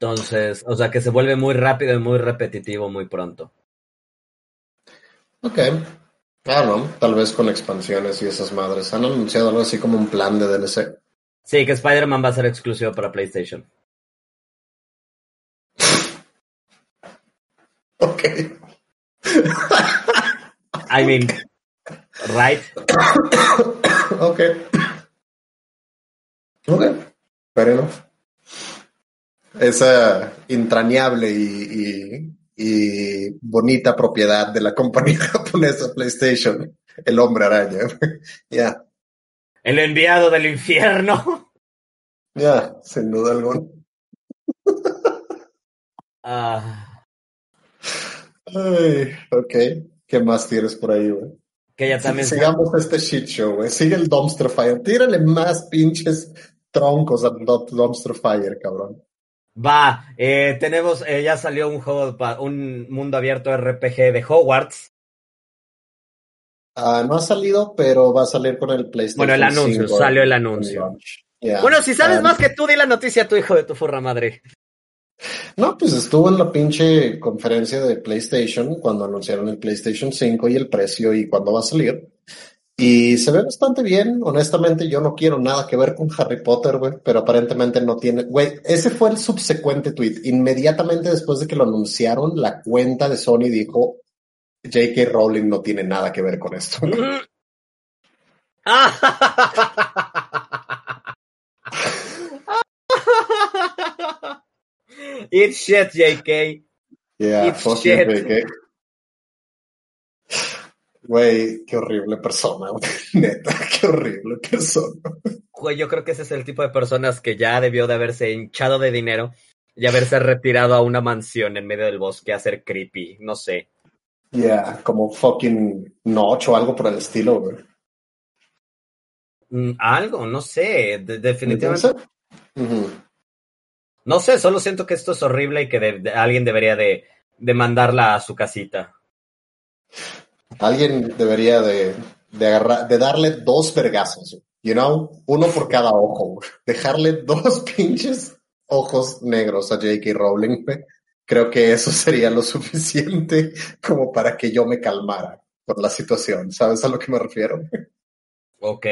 Entonces, o sea, que se vuelve muy rápido y muy repetitivo muy pronto. Ok. Ah, no, tal vez con expansiones y esas madres. Han anunciado algo así como un plan de DLC. Sí, que Spider-Man va a ser exclusivo para PlayStation. ok. I mean, right? ok. Ok. Pero Esa entrañable y y bonita propiedad de la compañía japonesa PlayStation, el hombre araña. Ya. El enviado del infierno. Ya, sin duda alguna. Ah. Ay, ok. ¿Qué más tienes por ahí, güey? Que ya también. Sigamos este shit show, güey. Sigue el Dumpster Fire. Tírale más pinches troncos al Dumpster Fire, cabrón. Va, eh, tenemos, eh, ya salió un juego, un mundo abierto RPG de Hogwarts. Ah, no ha salido, pero va a salir con el PlayStation. Bueno, el anuncio, salió el anuncio. Bueno, si sabes ah, más que tú, di la noticia a tu hijo de tu furra madre. No, pues estuvo en la pinche conferencia de PlayStation cuando anunciaron el PlayStation 5 y el precio y cuándo va a salir. Y se ve bastante bien. Honestamente, yo no quiero nada que ver con Harry Potter, güey, pero aparentemente no tiene. Güey, ese fue el subsecuente tweet. Inmediatamente después de que lo anunciaron, la cuenta de Sony dijo: J.K. Rowling no tiene nada que ver con esto. It's shit, JK. Yeah, fuck you, JK. Güey, qué horrible persona, güey. Neta, qué horrible persona. Güey, yo creo que ese es el tipo de personas que ya debió de haberse hinchado de dinero y haberse retirado a una mansión en medio del bosque a ser creepy, no sé. Yeah, como fucking Notch o algo por el estilo, güey. Mm, algo, no sé, definitivamente. No sé, solo siento que esto es horrible y que alguien debería de, de mandarla a su casita. Alguien debería de, de, agarrar, de darle dos vergazos, you know, uno por cada ojo, dejarle dos pinches ojos negros a J.K. Rowling. Creo que eso sería lo suficiente como para que yo me calmara por la situación. ¿Sabes a lo que me refiero? Ok.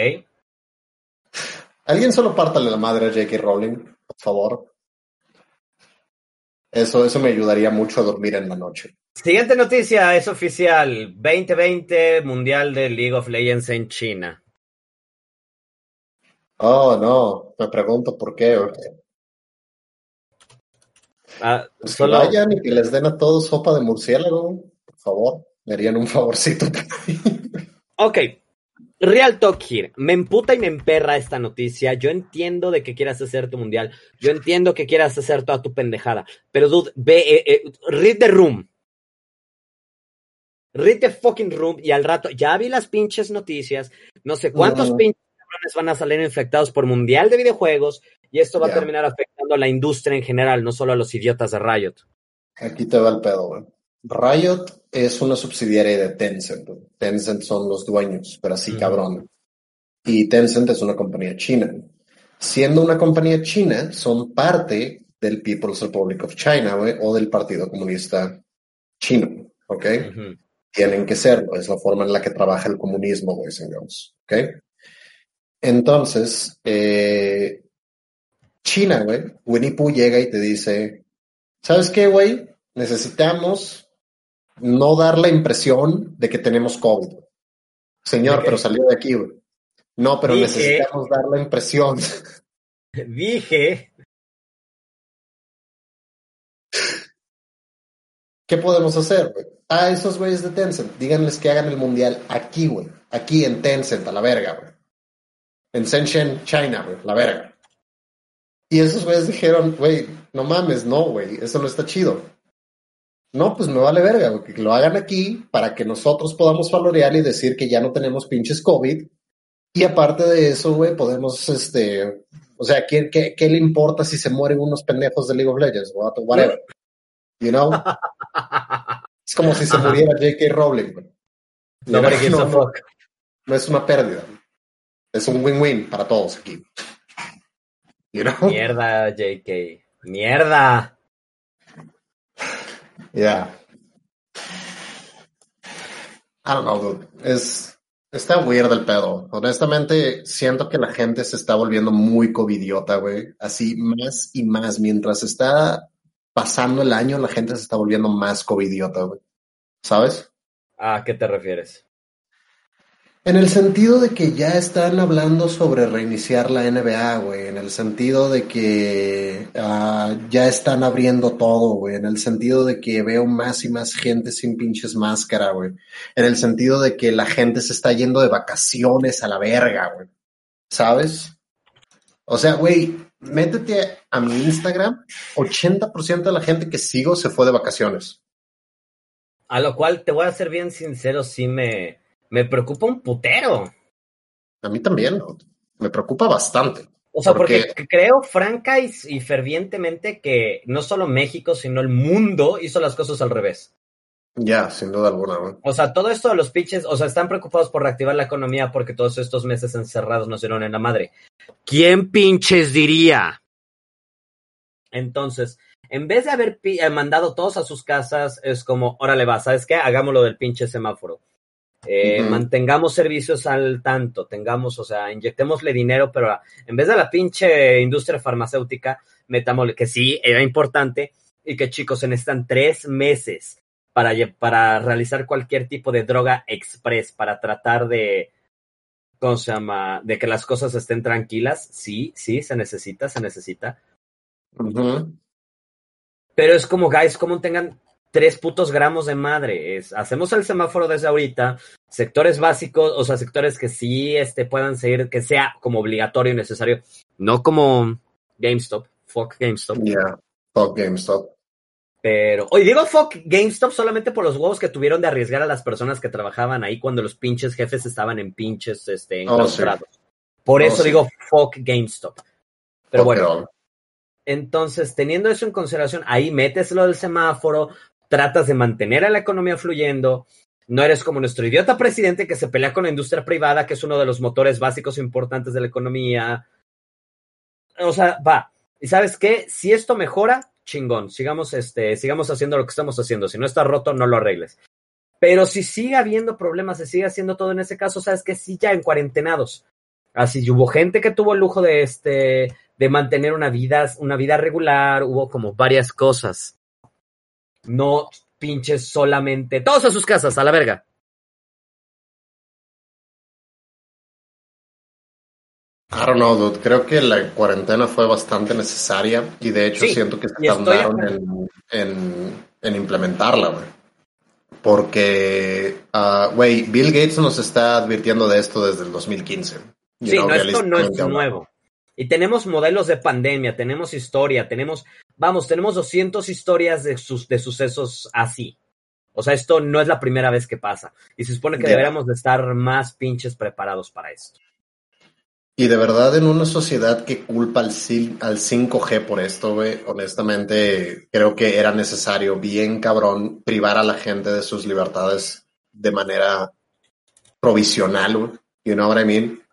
Alguien solo pártale la madre a J.K. Rowling, por favor. Eso, eso me ayudaría mucho a dormir en la noche. Siguiente noticia es oficial. 2020 Mundial de League of Legends en China. Oh, no. Me pregunto por qué. Ah, pues solo... Que vayan y que les den a todos sopa de murciélago. Por favor. Me harían un favorcito. ok. Real talk here. Me emputa y me emperra esta noticia. Yo entiendo de que quieras hacer tu mundial. Yo entiendo que quieras hacer toda tu pendejada. Pero, dude, ve, eh, eh, read the room. Read the fucking room y al rato, ya vi las pinches noticias, no sé cuántos pinches cabrones van a salir infectados por mundial de videojuegos y esto va a terminar afectando a la industria en general, no solo a los idiotas de Riot. Aquí te va el pedo, güey. Riot es una subsidiaria de Tencent. Tencent son los dueños, pero así cabrón. Y Tencent es una compañía china. Siendo una compañía china, son parte del People's Republic of China, güey, o del Partido Comunista Chino, ¿ok? tienen que serlo, es la forma en la que trabaja el comunismo, and girls, ¿ok? Entonces, eh, China, güey, Winnie Pooh llega y te dice, ¿sabes qué, güey? Necesitamos no dar la impresión de que tenemos COVID. Señor, pero salió de aquí, güey. No, pero necesitamos dar la impresión. Dije. ¿Qué podemos hacer, güey? a esos güeyes de Tencent, díganles que hagan el mundial aquí, güey. Aquí en Tencent, a la verga, güey. En Shenzhen, China, güey, la verga. Y esos güeyes dijeron, güey, no mames, no, güey, eso no está chido. No, pues me vale verga, güey, que lo hagan aquí para que nosotros podamos valorear y decir que ya no tenemos pinches COVID. Y aparte de eso, güey, podemos, este, o sea, ¿qué, qué, qué le importa si se mueren unos pendejos de League of Legends? Whatever. You know? Es como si se muriera J.K. Rowling. No, no, no, es una pérdida. Es un win-win para todos aquí. Mierda, J.K. Mierda. Yeah. I don't know, dude. Es, está weird el pedo. Honestamente, siento que la gente se está volviendo muy covidiota, güey. Así más y más. Mientras está pasando el año, la gente se está volviendo más covidiota, güey. ¿Sabes? ¿A qué te refieres? En el sentido de que ya están hablando sobre reiniciar la NBA, güey. En el sentido de que ah, ya están abriendo todo, güey. En el sentido de que veo más y más gente sin pinches máscara, güey. En el sentido de que la gente se está yendo de vacaciones a la verga, güey. ¿Sabes? O sea, güey, métete a mi Instagram, 80% de la gente que sigo se fue de vacaciones. A lo cual te voy a ser bien sincero, sí me, me preocupa un putero. A mí también, me preocupa bastante. O sea, porque, creo franca y, fervientemente que no solo México, sino el mundo hizo las cosas al revés. Ya, sin duda alguna. O sea, todo esto de los pitches, o sea, están preocupados por reactivar la economía porque todos estos meses encerrados nos dieron en la madre. ¿Quién pinches diría? Entonces, en vez de haber eh, mandado todos a sus casas, es como, órale va, ¿sabes qué? Hagámoslo del pinche semáforo. Eh, mantengamos servicios al tanto, tengamos, o sea, inyectémosle dinero, pero en vez de la pinche industria farmacéutica, metámosle, que sí, era importante, y que chicos, se necesitan tres meses para, para realizar cualquier tipo de droga express, para tratar de, ¿cómo se llama? De que las cosas estén tranquilas. Sí, sí, se necesita, se necesita. Pero es como, guys, como tengan tres putos gramos de madre. Es, hacemos el semáforo desde ahorita, sectores básicos, o sea, sectores que sí este, puedan seguir, que sea como obligatorio y necesario, no como GameStop, fuck GameStop. Yeah, fuck GameStop. Pero, hoy digo fuck GameStop solamente por los huevos que tuvieron de arriesgar a las personas que trabajaban ahí cuando los pinches jefes estaban en pinches, este, oh, Por oh, eso digo fuck GameStop. Pero bueno. Entonces, teniendo eso en consideración, ahí metes lo del semáforo, tratas de mantener a la economía fluyendo. No eres como nuestro idiota presidente que se pelea con la industria privada, que es uno de los motores básicos importantes de la economía. O sea, va. ¿Y sabes qué? Si esto mejora, chingón, sigamos, este, sigamos haciendo lo que estamos haciendo. Si no está roto, no lo arregles. Pero si sigue habiendo problemas, se sigue haciendo todo en ese caso, sabes que sí, ya en cuarentenados. Así hubo gente que tuvo el lujo de este de mantener una vida, una vida regular, hubo como varias cosas. No pinches solamente todos a sus casas, a la verga. I don't know, dude. Creo que la cuarentena fue bastante necesaria y de hecho siento que se tardaron en, en, implementarla, güey. Porque, ah, güey, Bill Gates nos está advirtiendo de esto desde el 2015. Sí, no, esto no es nuevo. Y tenemos modelos de pandemia, tenemos historia, tenemos, vamos, tenemos 200 historias de, sus, de sucesos así. O sea, esto no es la primera vez que pasa. Y se supone que deberíamos de estar más pinches preparados para esto. Y de verdad, en una sociedad que culpa al, al 5G por esto, güey, honestamente creo que era necesario, bien cabrón, privar a la gente de sus libertades de manera provisional, güey. You know what I mean?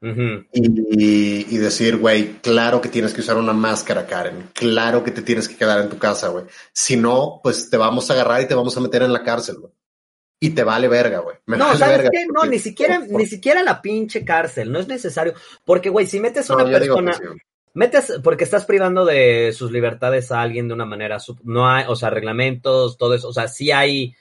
Y, y, decir, güey, claro que tienes que usar una máscara, Karen. Claro que te tienes que quedar en tu casa, güey. Si no, pues te vamos a agarrar y te vamos a meter en la cárcel, güey y te vale verga, güey. No, ¿sabes qué? No, ni siquiera, ni siquiera la pinche cárcel, no es necesario. Porque, güey, si metes a una persona, metes, porque estás privando de sus libertades a alguien de una manera, no hay, o sea, reglamentos, todo eso, o sea, sí hay,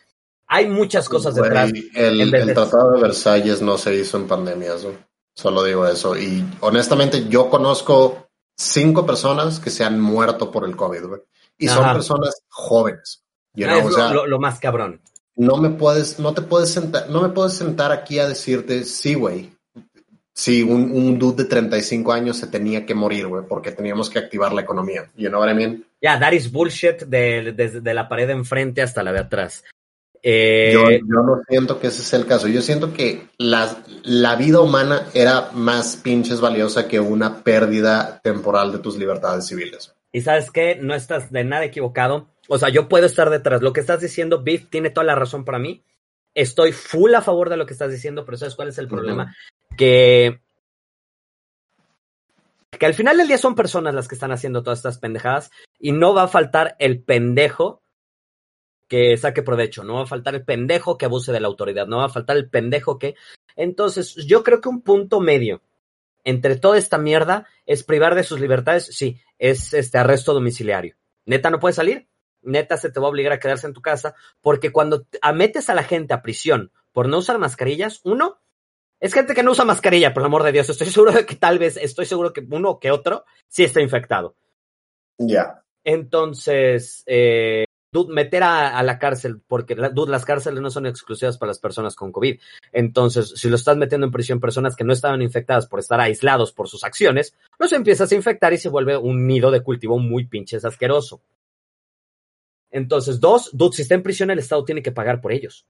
hay muchas cosas detrás. El, el, Tratado de Versalles no se hizo en pandemias, solo digo eso. Y honestamente, yo conozco cinco personas que se han muerto por el COVID, güey. Y son personas jóvenes. Ah, lo más cabrón no me puedes, no te puedes sentar, no me puedes sentar aquí a decirte, sí, güey. Sí, un, un dude de 35 años se tenía que morir, güey, porque teníamos que activar la economía. You know what I mean? Ya, that is bullshit desde de, la pared de enfrente hasta la de atrás. Eh, yo, yo, no siento que ese es el caso. Yo siento que la, la vida humana era más pinches valiosa que una pérdida temporal de tus libertades civiles. Y sabes qué, no estás de nada equivocado o sea, yo puedo estar detrás. Lo que estás diciendo, Biff, tiene toda la razón para mí. Estoy full a favor de lo que estás diciendo, pero ¿sabes cuál es el problema? Que que al final del día son personas las que están haciendo todas estas pendejadas y no va a faltar el pendejo que saque provecho, no va a faltar el pendejo que abuse de la autoridad, no va a faltar el pendejo que... Entonces, yo creo que un punto medio entre toda esta mierda es privar de sus libertades, sí, es este arresto domiciliario. Neta, no puede salir, neta se te va a obligar a quedarse en tu casa, porque cuando metes a la gente a prisión por no usar mascarillas, uno, es gente que no usa mascarilla, por el amor de Dios, estoy seguro de que tal vez, estoy seguro que uno que otro sí está infectado. Ya. Entonces, eh, meter a, la cárcel, porque las cárceles no son exclusivas para las personas con COVID. Entonces, si lo estás metiendo en prisión personas que no estaban infectadas por estar aislados por sus acciones, los empiezas a infectar y se vuelve un nido de cultivo muy pinches asqueroso. Entonces, dos, dude, si está en prisión, el Estado tiene que pagar por ellos.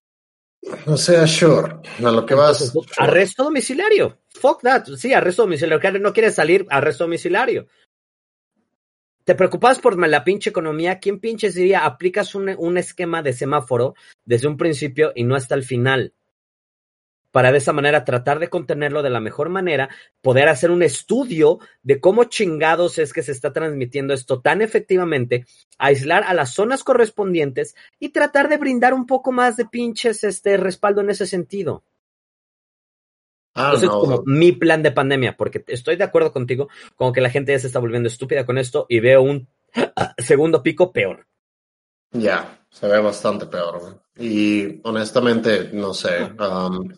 O sea, sure. A lo que vas. Arresto domiciliario. Fuck that. Sí, arresto domiciliario. No quieres salir, arresto domiciliario. ¿Te preocupas por la pinche economía? ¿Quién pinches diría aplicas un, un esquema de semáforo desde un principio y no hasta el final? para de esa manera tratar de contenerlo de la mejor manera, poder hacer un estudio de cómo chingados es que se está transmitiendo esto tan efectivamente, aislar a las zonas correspondientes y tratar de brindar un poco más de pinches este respaldo en ese sentido. Ah, Entonces, no. como mi plan de pandemia, porque estoy de acuerdo contigo, como que la gente ya se está volviendo estúpida con esto y veo un segundo pico peor. Ya, se ve bastante peor. Y honestamente, no sé. Um,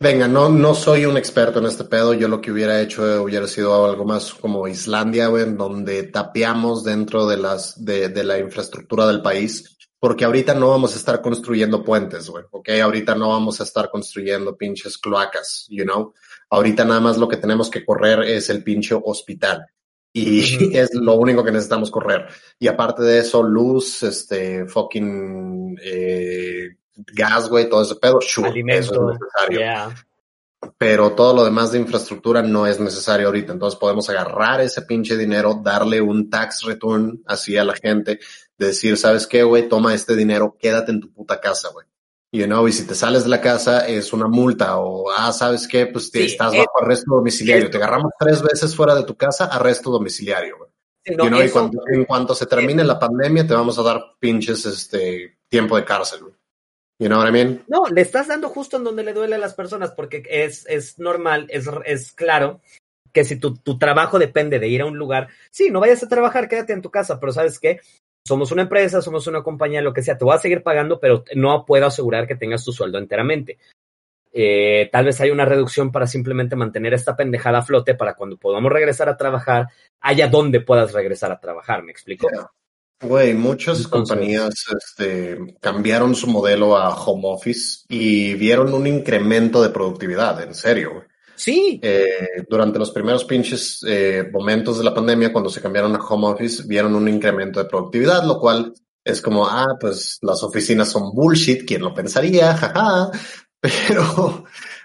venga, no, no soy un experto en este pedo. Yo lo que hubiera hecho hubiera sido algo más como Islandia, güey, en donde tapeamos dentro de las, de, de la infraestructura del país. Porque ahorita no vamos a estar construyendo puentes, güey, ¿ok? Ahorita no vamos a estar construyendo pinches cloacas, you know? Ahorita nada más lo que tenemos que correr es el pinche hospital y es lo único que necesitamos correr. Y aparte de eso, luz, este, fucking eh, gas, güey, todo ese pedo, sure, eso es necesario. Pero todo lo demás de infraestructura no es necesario ahorita. Entonces podemos agarrar ese pinche dinero, darle un tax return así a la gente, decir, ¿sabes qué, güey? Toma este dinero, quédate en tu puta casa, güey. You know, y si te sales de la casa es una multa o, ah, ¿sabes qué? Pues te estás bajo arresto domiciliario. Te agarramos tres veces fuera de tu casa, arresto domiciliario. you know, y cuando, en cuanto se termine la pandemia te vamos a dar pinches este tiempo de cárcel. You know what I mean? No, le estás dando justo en donde le duele a las personas porque es, es normal, es, es claro que si tu, tu trabajo depende de ir a un lugar, sí, no vayas a trabajar, quédate en tu casa, pero ¿sabes qué? Somos una empresa, somos una compañía, lo que sea, te voy a seguir pagando, pero no puedo asegurar que tengas tu sueldo enteramente. Eh, tal vez hay una reducción para simplemente mantener esta pendejada a flote para cuando podamos regresar a trabajar, haya donde puedas regresar a trabajar, ¿me explico? Güey, muchas compañías este, cambiaron su modelo a home office y vieron un incremento de productividad, en serio. Sí. Eh, durante los primeros pinches eh, momentos de la pandemia, cuando se cambiaron a home office, vieron un incremento de productividad, lo cual es como, ah, pues las oficinas son bullshit, ¿quién lo pensaría? Jaja. Pero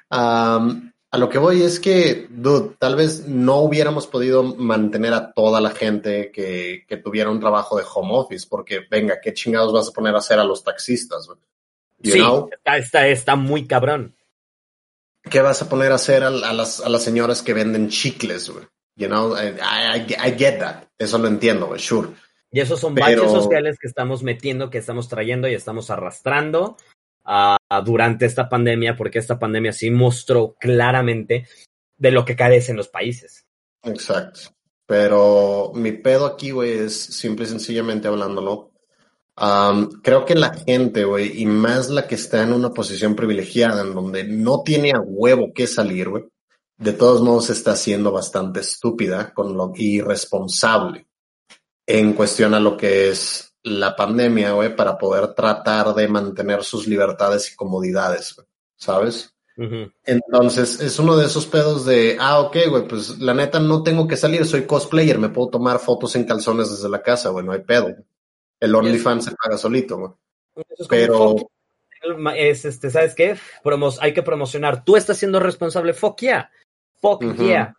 a lo que voy es que, dude, tal vez no hubiéramos podido mantener a toda la gente que, que tuviera un trabajo de home office, porque venga, ¿qué chingados vas a poner a hacer a los taxistas? sí, está, está, está muy cabrón. ¿Qué vas a poner a hacer a, las, a las señoras que venden chicles, güey? You know, I, I, get that. Eso lo entiendo, güey, sure. Y esos son baches sociales que estamos metiendo, que estamos trayendo y estamos arrastrando uh, durante esta pandemia, porque esta pandemia sí mostró claramente de lo que carecen los países. Exacto. Pero mi pedo aquí, güey, es simple y sencillamente hablándolo creo que la gente, güey, y más la que está en una posición privilegiada, en donde no tiene a huevo que salir, güey, de todos modos está siendo bastante estúpida con lo irresponsable en cuestión a lo que es la pandemia, güey, para poder tratar de mantener sus libertades y comodidades, ¿sabes? Entonces, es uno de esos pedos de, ah, ok, güey, pues la neta no tengo que salir, soy cosplayer, me puedo tomar fotos en calzones desde la casa, güey, no hay pedo. El OnlyFans se paga solito, güey. Pero. Es este, ¿sabes qué? hay que promocionar. Tú estás siendo responsable. Fuck yeah. Fuck yeah.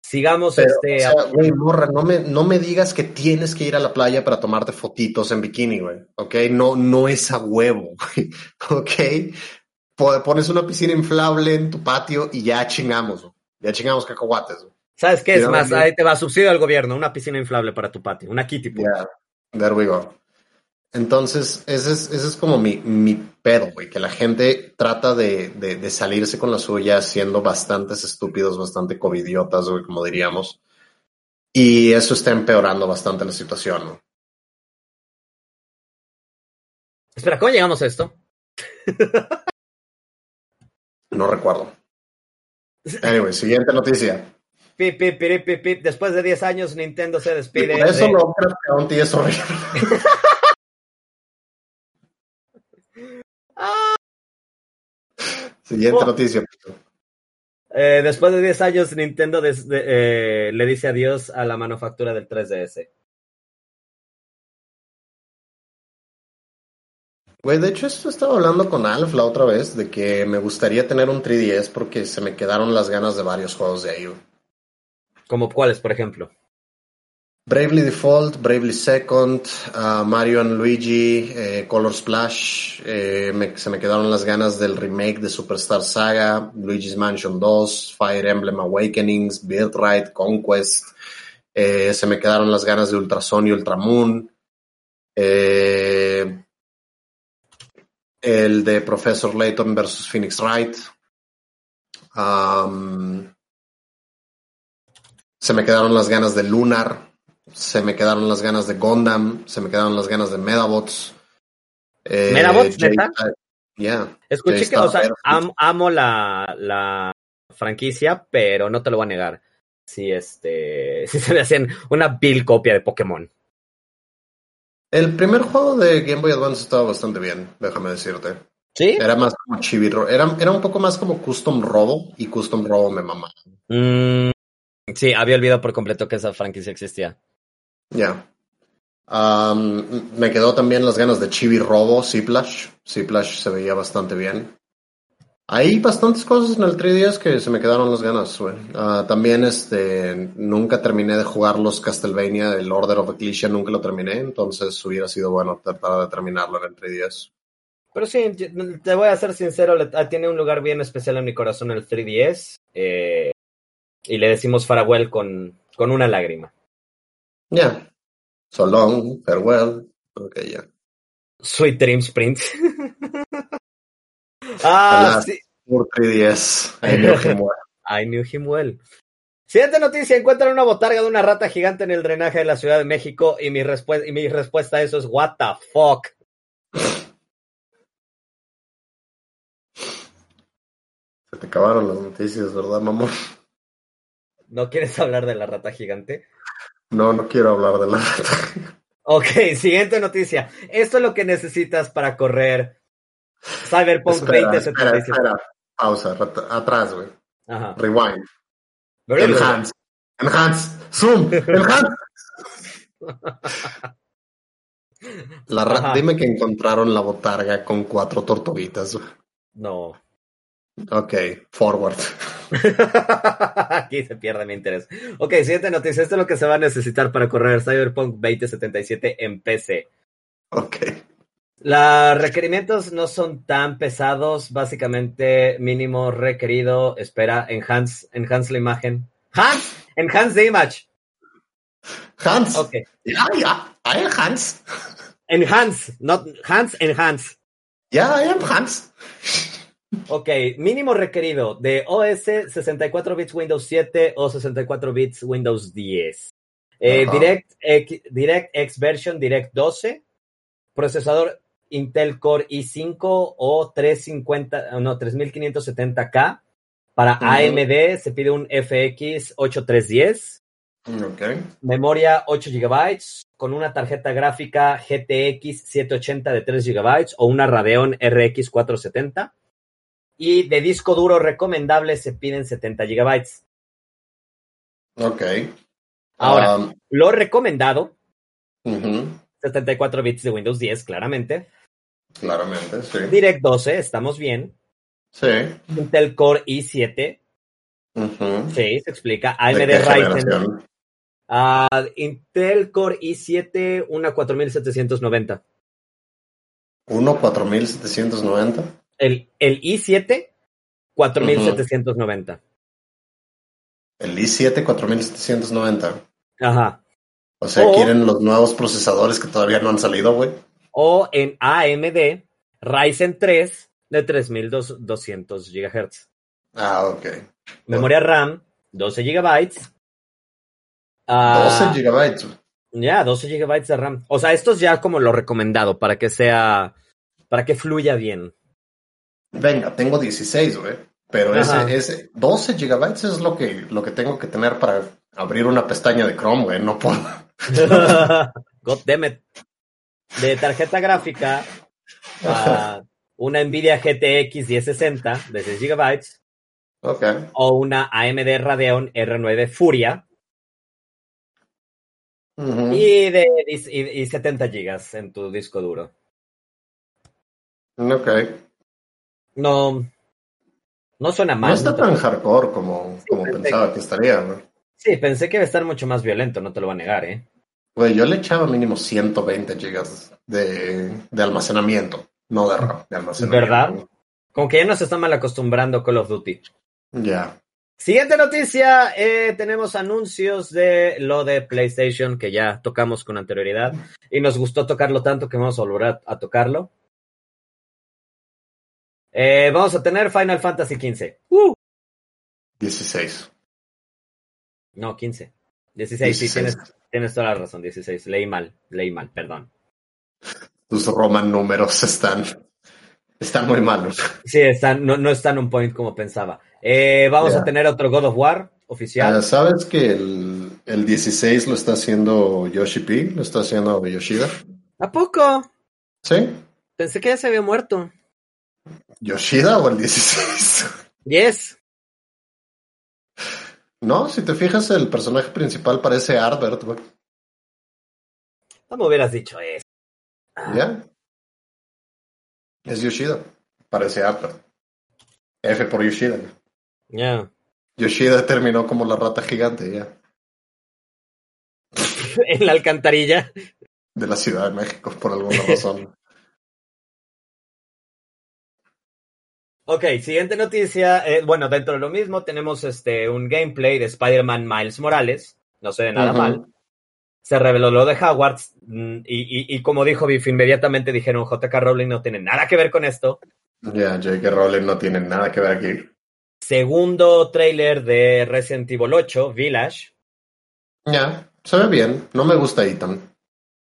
Sigamos este. güey, morra, no me, no me digas que tienes que ir a la playa para tomarte fotitos en bikini, güey. ¿Ok? No, no es a huevo, güey. ¿Ok? Pones una piscina inflable en tu patio y ya chingamos, Ya chingamos cacahuates, güey. ¿Sabes qué? Es más, ahí te va a subsidio al gobierno, una piscina inflable para tu patio, una kitty pool. There we go. Entonces, ese es, ese es como mi, mi pedo, güey, que la gente trata de, de, salirse con la suya siendo bastantes estúpidos, bastante covidiotas, güey, como diríamos. Y eso está empeorando bastante la situación, ¿no? Espera, ¿cómo llegamos a esto? no recuerdo. Anyway, siguiente noticia. Pip, pip, pip. Después de 10 años, Nintendo se despide. por eso de... lo que es horrible. Siguiente oh. noticia. Eh, después de 10 años, Nintendo des, de, eh, le dice adiós a la manufactura del 3DS. Güey, de hecho, esto estaba hablando con Alf la otra vez, de que me gustaría tener un 3DS porque se me quedaron las ganas de varios juegos de ahí. ¿Como cuáles, por ejemplo? Bravely Default, Bravely Second, uh, Mario and Luigi, eh, Color Splash, eh, se me quedaron las ganas del remake de Superstar Saga, Luigi's Mansion 2, Fire Emblem Awakenings, Birthright, Conquest, eh, se me quedaron las ganas de Ultrason y Ultramoon, el de Professor Layton versus Phoenix Wright, se me quedaron las ganas de Lunar, se me quedaron las ganas de Gundam, se me quedaron las ganas de Medabots. Eh, ¿Medabots, neta? Yeah. Escuché que, o sea, am, amo la, la franquicia, pero no te lo voy a negar. Si este, si se me hacen una vil copia de Pokémon. El primer juego de Game Boy Advance estaba bastante bien, déjame decirte. ¿Sí? Era más como chivirro, era, era un poco más como Custom Robo y Custom Robo me mamaba. Mm, sí, había olvidado por completo que esa franquicia existía. Ya. Um, me quedó también las ganas de Chibi Robo, Ziplash. Ziplash se veía bastante bien. Hay bastantes cosas en el 3DS que se me quedaron las ganas, güey. Uh, también este, nunca terminé de jugar los Castlevania, el Order of Ecclesia nunca lo terminé, entonces hubiera sido bueno tratar de terminarlo en el 3DS. Pero sí, te voy a ser sincero, ah, tiene un lugar bien especial en mi corazón el 3DS. Eh, y le decimos farewell con, con una lágrima. Ya. Yeah. So long, farewell. Ok, ya. Yeah. Sweet Dreams Sprint. ah, sí. Por 3DS. I knew him well. I knew him well. Siguiente noticia, encuentran una botarga de una rata gigante en el drenaje de la Ciudad de México y mi, y mi respuesta a eso es what the fuck. Se te acabaron las noticias, ¿verdad, mamón? ¿No quieres hablar de la rata gigante? No, no quiero hablar de la rata. Ok, siguiente noticia. Esto es lo que necesitas para correr Cyberpunk espera, 2077. Espera, espera. Pausa, atrás, güey. Ajá. Rewind. Enhance. Enhance. Zoom. Enhance. La rata, dime que encontraron la botarga con cuatro tortuguitas. No. Ok, forward. Aquí se pierde mi interés. Ok, siguiente noticia. Esto es lo que se va a necesitar para correr Cyberpunk 2077 en PC. Ok. Los requerimientos no son tan pesados. Básicamente, mínimo requerido. Espera, enhance, enhance la imagen. Hans, enhance the image. Hans. Ok. Ya, ya. I am Hans. Enhance, not Hans, enhance. Ya, I am Hans. Ok, mínimo requerido de OS 64 bits Windows 7 o 64 bits Windows 10. Eh, Direct, X, DirectX version Direct 12, procesador Intel Core i5 o 350, no, 3570K. Para uh -huh. AMD se pide un FX 8310. Okay. Memoria 8 GB con una tarjeta gráfica GTX 780 de 3 GB o una Radeon RX 470 y de disco duro recomendable se piden 70 gigabytes. Ok. Ahora, um, lo recomendado, uh -huh. 74 bits de Windows 10, claramente. Claramente, sí. Direct 12, estamos bien. Sí. Intel Core i7. Uh -huh. Sí, se explica. AMD Ryzen. Uh, Intel Core i7, una 4790. ¿Uno 4790? El, el i7, 4790. Uh -huh. El i7, 4790. Ajá. O sea, o, quieren los nuevos procesadores que todavía no han salido, güey. O en AMD Ryzen 3 de 3200 GHz. Ah, ok. Memoria RAM, 12 GB. Uh, 12 GB. Ya, yeah, 12 GB de RAM. O sea, esto es ya como lo recomendado para que sea, para que fluya bien. Venga, tengo 16, güey. Pero ese, ese 12 gigabytes es lo que, lo que tengo que tener para abrir una pestaña de Chrome, güey. No puedo. God damn it. De tarjeta gráfica, uh, una Nvidia GTX 1060 de 6 gigabytes. Okay. O una AMD Radeon R9 Furia. Uh -huh. y, de, y, y 70 gigas en tu disco duro. Ok. No, no suena mal. No está tan hardcore como, sí, como pensaba que estaría, ¿no? Sí, pensé que iba a estar mucho más violento, no te lo voy a negar, ¿eh? Güey, yo le echaba mínimo 120 gigas de, de almacenamiento, no de RAM, de almacenamiento. ¿Verdad? Como que ya nos está mal acostumbrando Call of Duty. Ya. Siguiente noticia, eh, tenemos anuncios de lo de PlayStation que ya tocamos con anterioridad y nos gustó tocarlo tanto que vamos a volver a, a tocarlo. Eh, vamos a tener Final Fantasy XV. Uh. 16. No, 15. 16, sí, 16. tienes, tienes toda la razón, 16. Leí mal, leí mal, perdón. Tus Roman números están, están muy malos. Sí, están, no, no están on point como pensaba. Eh, vamos a tener otro God of War oficial. Ah, ¿Sabes que el, el 16 lo está haciendo Yoshi P? ¿Lo está haciendo Yoshida? ¿A poco? ¿Sí? Pensé que ya se había muerto. ¿Yoshida o el 16? Yes. No, si te fijas, el personaje principal parece Albert, güey. No me hubieras dicho eso. ¿Ya? Es Yoshida. Parece Albert. F por Yoshida. Ya. Yoshida terminó como la rata gigante, ya. en la alcantarilla. De la Ciudad de México, por alguna razón. Ok, siguiente noticia. eh, bueno, dentro de lo mismo tenemos este un gameplay de Spider-Man Miles Morales. No se ve nada mal. Se reveló lo de Hogwarts mm, y, y, y como dijo Biff, inmediatamente dijeron JK Rowling no tiene nada que ver con esto. Ya, J.K. Rowling no tiene nada que ver aquí. Segundo trailer de Resident Evil 8, Village. Ya, se ve bien. No me gusta Ethan.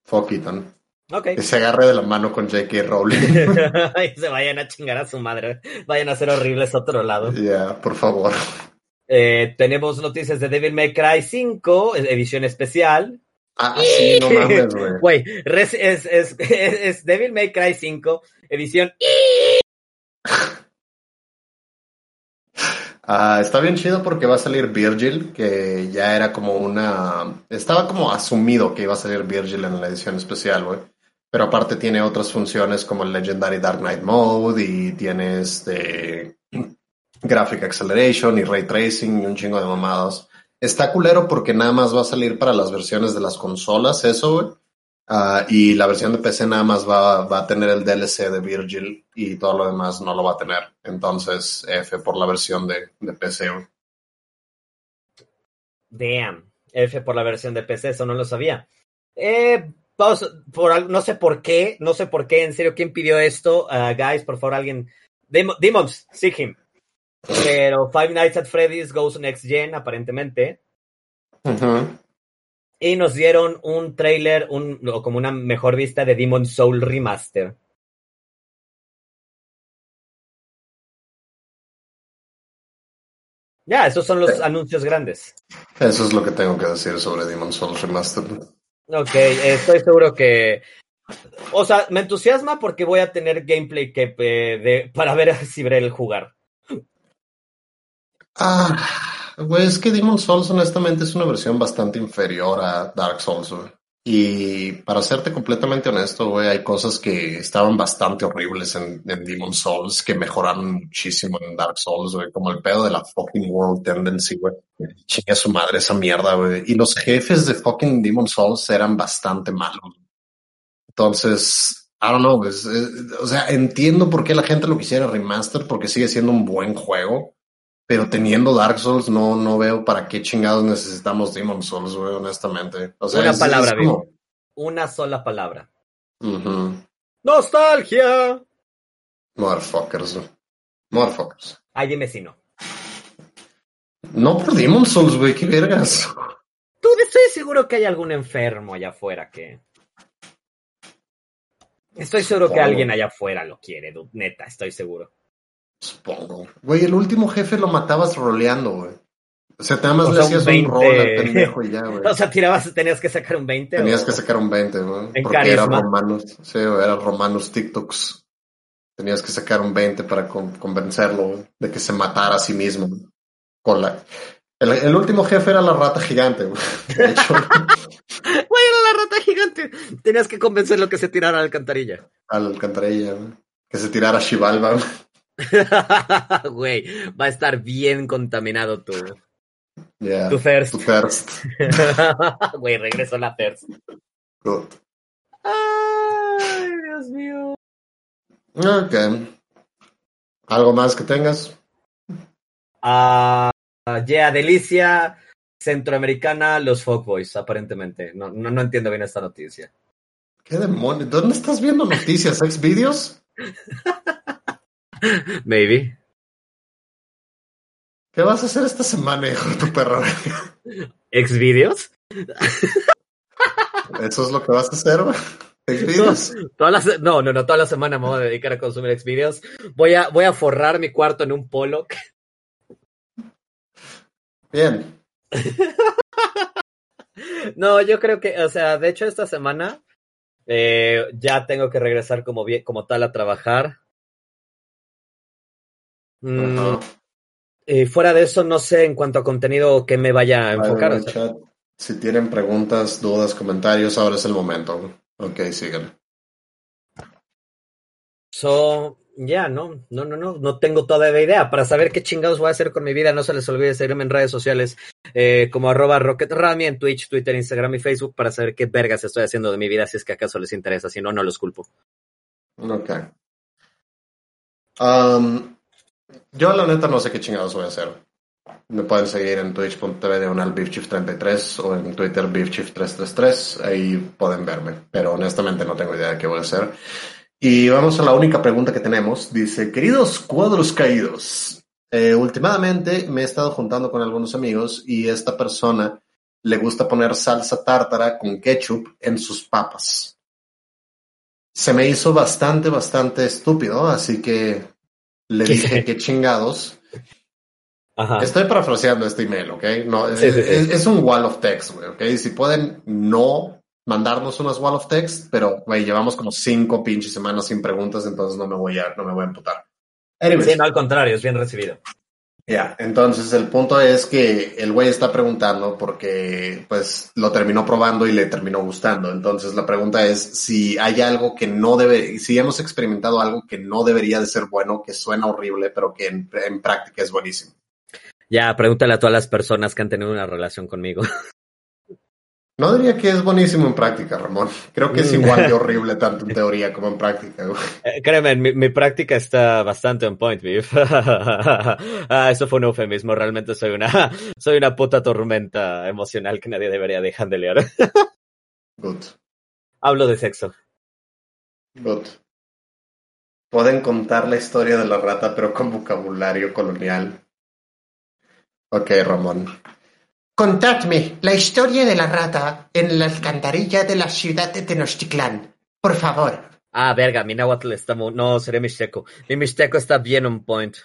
Fuck Ethan. Ok. Que se agarre de la mano con J.K. Rowling. y se vayan a chingar a su madre. Vayan a ser horribles a otro lado. Ya, por favor. Eh, tenemos noticias de Devil May Cry 5, edición especial. Ah, sí, no mames, güey. Güey, res- es, es, es, es Devil May Cry 5, edición. Ah, está bien chido porque va a salir Virgil, que ya era como una... Estaba como asumido que iba a salir Virgil en la edición especial, güey. Pero aparte tiene otras funciones como el Legendary Dark Knight Mode y tiene este... Graphic Acceleration y Ray Tracing y un chingo de mamadas. Está culero porque nada más va a salir para las versiones de las consolas, eso, güey. Ah, y la versión de PC nada más va, va a tener el DLC de Virgil y todo lo demás no lo va a tener. Entonces, F por la versión de, de PC. Damn. F por la versión de PC, eso no lo sabía. Eh, vamos, por, no sé por qué, no sé por qué, en serio, ¿quién pidió esto? Ah, guys, por favor, alguien. Demo- Demons, seek him. Pero Five Nights at Freddy's goes next gen, aparentemente. Ujú. Y nos dieron un trailer, un, o como una mejor vista de Demon Soul Remaster. Ya, esos son los anuncios grandes. Eso es lo que tengo que decir sobre Demon's Souls Remastered. Ok, estoy seguro que. O sea, me entusiasma porque voy a tener gameplay que, eh, de, para ver si veré el jugar. Ah, güey, es que Demon's Souls honestamente es una versión bastante inferior a Dark Souls, güey. Y para serte completamente honesto, güey, hay cosas que estaban bastante horribles en, en Demon's Souls que mejoraron muchísimo en Dark Souls, güey, como el pedo de la fucking World Tendency, güey. Chinga su madre esa mierda, güey. Y los jefes de fucking Demon's Souls eran bastante malos. Entonces, I don't know, pues, eh, o sea, entiendo por qué la gente lo quisiera remaster, porque sigue siendo un buen juego, pero teniendo Dark Souls no, no veo para qué chingados necesitamos Demon's Souls, güey, honestamente. O sea, Una es- palabra, es como- Una sola palabra. Ujú. ¡Nostalgia! Motherfuckers. Motherfuckers. Ay, dime si no. No por Demon's Souls, güey, qué vergas. Tú estoy seguro que hay algún enfermo allá afuera que. Estoy seguro que alguien allá afuera lo quiere, neta, estoy seguro. Supongo. Güey, el último jefe lo matabas roleando, güey. O sea, nada más O le sea, hacías un un 20. rol al pendejo y ya, güey. O sea, tirabas, tenías que sacar un 20. Tenías o- que sacar un 20, güey. En Porque era carisma. romanos. Sí, güey, era romanos TikToks. Tenías que sacar un 20 para con- convencerlo güey, de que se matara a sí mismo. Con la... el, el último jefe era la rata gigante, güey. De hecho, Güey, era la rata gigante. Tenías que convencerlo que se tirara a la alcantarilla. a la alcantarilla, güey. Que se tirara Shivalba. güey. Güey, va a estar bien contaminado tu, Yeah. Tu thirst. Tu thirst. Güey, regreso a la thirst. Good. Ay, Dios mío. Ok. ¿Algo más que tengas? Ah, yeah, delicia centroamericana, los Fogboys, aparentemente. No, no, no entiendo bien esta noticia. ¿Qué demonios? ¿Dónde estás viendo noticias? ¿Ex videos? Maybe. ¿Qué vas a hacer esta semana, hijo de tu perro? ¿Ex videos? ¿Eso es lo que vas a hacer? güey? ¿Ex videos? Toda la se- no, no, no, toda la semana me voy a dedicar a consumir ex videos. Voy a, voy a forrar mi cuarto en un polo. Bien. No, yo creo que, o sea, de hecho esta semana eh, ya tengo que regresar como, bien, como tal a trabajar. Mm, y fuera de eso, no sé en cuanto a contenido que me vaya a enfocar. Chat, Si tienen preguntas, dudas, comentarios, ahora es el momento. Ok, sigan. So, ya, no, no, no, no, no tengo toda la idea. Para saber qué chingados voy a hacer con mi vida, no se les olvide seguirme en redes sociales eh, como arroba rocketrami en Twitch, Twitter, Instagram y Facebook para saber qué vergas estoy haciendo de mi vida si es que acaso les interesa. Si no, no los culpo. Ok. Um, yo la neta no sé qué chingados voy a hacer. Me pueden seguir en twitch.tv diagonal beefchief33 o en Twitter beefchief333. Ahí pueden verme. Pero honestamente no tengo idea de qué voy a hacer. Y vamos a la única pregunta que tenemos. Dice, queridos cuadros caídos, eh, últimamente me he estado juntando con algunos amigos y esta persona le gusta poner salsa tártara con ketchup en sus papas. Se me hizo bastante, bastante estúpido, así que le ¿Qué? dije que chingados. Ajá. Estoy parafraseando este email, ¿ok? No, Sí, es, sí, sí. es- es un wall of text, güey, ¿ok? Si pueden no mandarnos unas wall of text, pero, güey, llevamos como cinco pinches semanas sin preguntas, entonces no me voy a, no me voy a emputar. Anyways, Sí, no, al contrario, es bien recibido. Ya, entonces el punto es que el güey está preguntando porque pues lo terminó probando y le terminó gustando. Entonces la pregunta es si hay algo que no debe, si hemos experimentado algo que no debería de ser bueno, que suena horrible, pero que en, práctica es buenísimo. Ya, pregúntale a todas las personas que han tenido una relación conmigo. No diría que es buenísimo en práctica, Ramón. Creo que es Mm. igual de horrible tanto en teoría como en práctica. Eh, créeme, mi, mi práctica está bastante on point, Viv. ah, eso fue un eufemismo. Realmente soy una, soy una puta tormenta emocional que nadie debería dejar de leer. Good, Hablo de sexo. good. Pueden contar la historia de la rata, pero con vocabulario colonial. Ok, Ramón. Contadme la historia de la rata en la alcantarilla de la ciudad de Tenochtitlán. Por favor. Ah, verga, mi náhuatl está muy... No, seré mixteco. Mi mixteco está bien on point.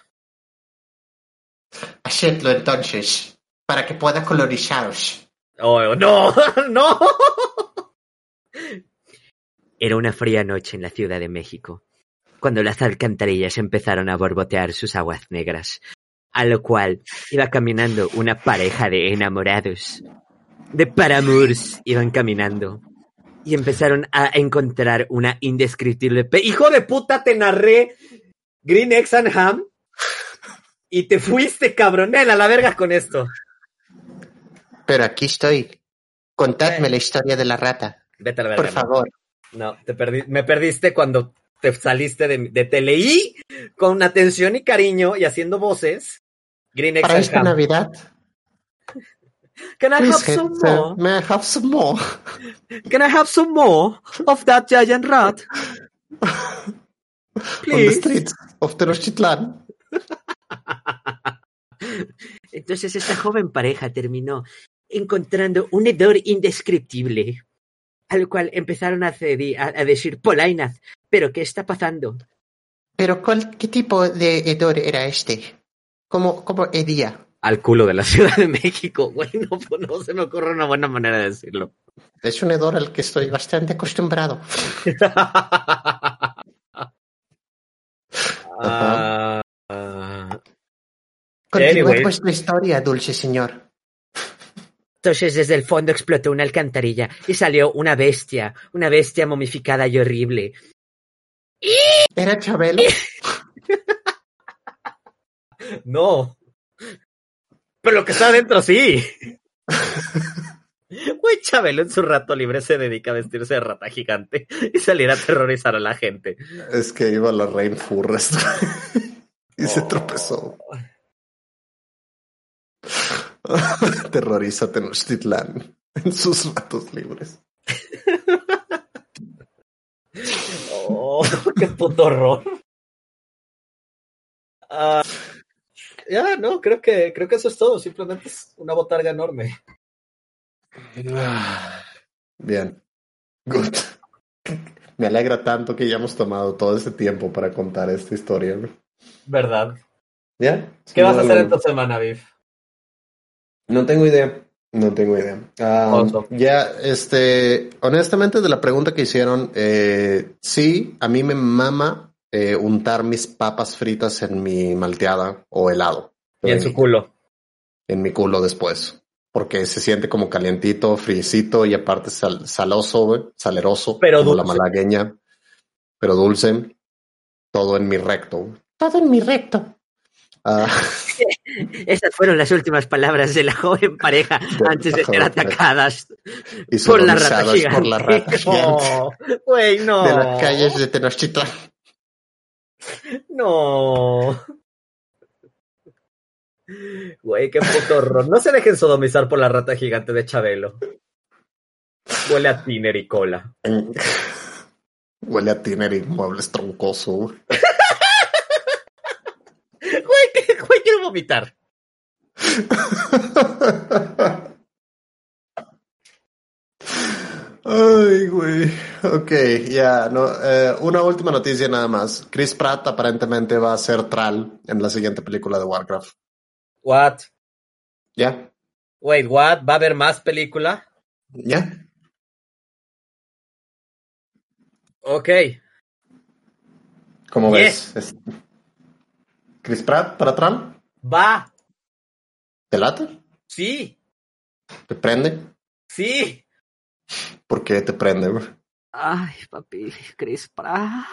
Hacedlo entonces, para que pueda colonizaros. Oh, no, no. Era una fría noche en la Ciudad de México, cuando las alcantarillas empezaron a borbotear sus aguas negras, a lo cual iba caminando una pareja de enamorados. De paramours iban caminando y empezaron a encontrar una indescriptible... pe- ¡Hijo de puta, te narré Green Eggs and Ham! Y te fuiste, cabronel, a la verga con esto. Pero aquí estoy. Contadme Eh. la historia de la rata. Vete a la verga. Por favor. No, te perdí, me perdiste cuando te saliste de, de te leí con atención y cariño y haciendo voces. Green Para esta. Navidad. Can I have Please, some sir, more? may I have some more? Can I have some more of that giant rat? On the Please. streets of Tenochtitlán. Entonces esta joven pareja terminó encontrando un hedor indescriptible, al cual empezaron a, a, a decir Polainaz, pero ¿qué está pasando? Pero ¿cuál, ¿qué tipo de hedor era este? ¿Cómo, cómo hedía? Al culo de la Ciudad de México, güey, no, no se me ocurre una buena manera de decirlo. Es un hedor al que estoy bastante acostumbrado. Ah, ah. Continúe Anyway. vuestra historia, dulce señor. Entonces desde el fondo explotó una alcantarilla y salió una bestia, una bestia momificada y horrible. ¿Era Chabelo? No. Pero lo que está adentro sí. Güey, Chabelo en su rato libre se dedica a vestirse de rata gigante y salir a aterrorizar a la gente. Es que iba a la Rainforest y se tropezó. Terroriza Tenochtitlán en sus ratos libres. Oh, qué puto horror. Ah, ya, no, creo que, creo que eso es todo. Simplemente es una botarga enorme. Bien. Good. Me alegra tanto que ya hemos tomado todo este tiempo para contar esta historia. ¿Verdad? ¿Ya? ¿Qué vas a hacer Algo- esta semana, Viv? No tengo idea. No tengo idea. Ah, Oso. ya, este, honestamente, de la pregunta que hicieron, eh, sí, a mí me mama eh, untar mis papas fritas en mi malteada o helado. Y en su culo. En mi culo después. Porque se siente como calientito, friecito y aparte sal- saloso, saleroso, Pero como la dulce. malagueña, pero dulce. Todo en mi recto. Todo en mi recto. Ah, Esas fueron las últimas palabras de la joven pareja antes de ser atacadas y Por la rata sodomizadas por la gigante. gigante No, de las calles de Tenochtitlán. No. Güey, qué puto horror. No se dejen sodomizar por la rata gigante de Chabelo. Huele a tiner y cola. Huele a tiner y muebles troncoso. güey. Güey, que- güey, quiero vomitar. Ay, güey. Ok, ya, no. eh, una última noticia nada más. Chris Pratt aparentemente va a ser Tral en la siguiente película de Warcraft. What? ¿Ya? Wait, what? ¿Va a haber más película? ¿Ya? Ok. ¿Cómo ves? Es- ¿Chris Pratt para Tral? Va. ¿Te late? Sí. ¿Te prende? Sí. ¿Por qué te prende? güey? Ay, papi, Chris Pratt.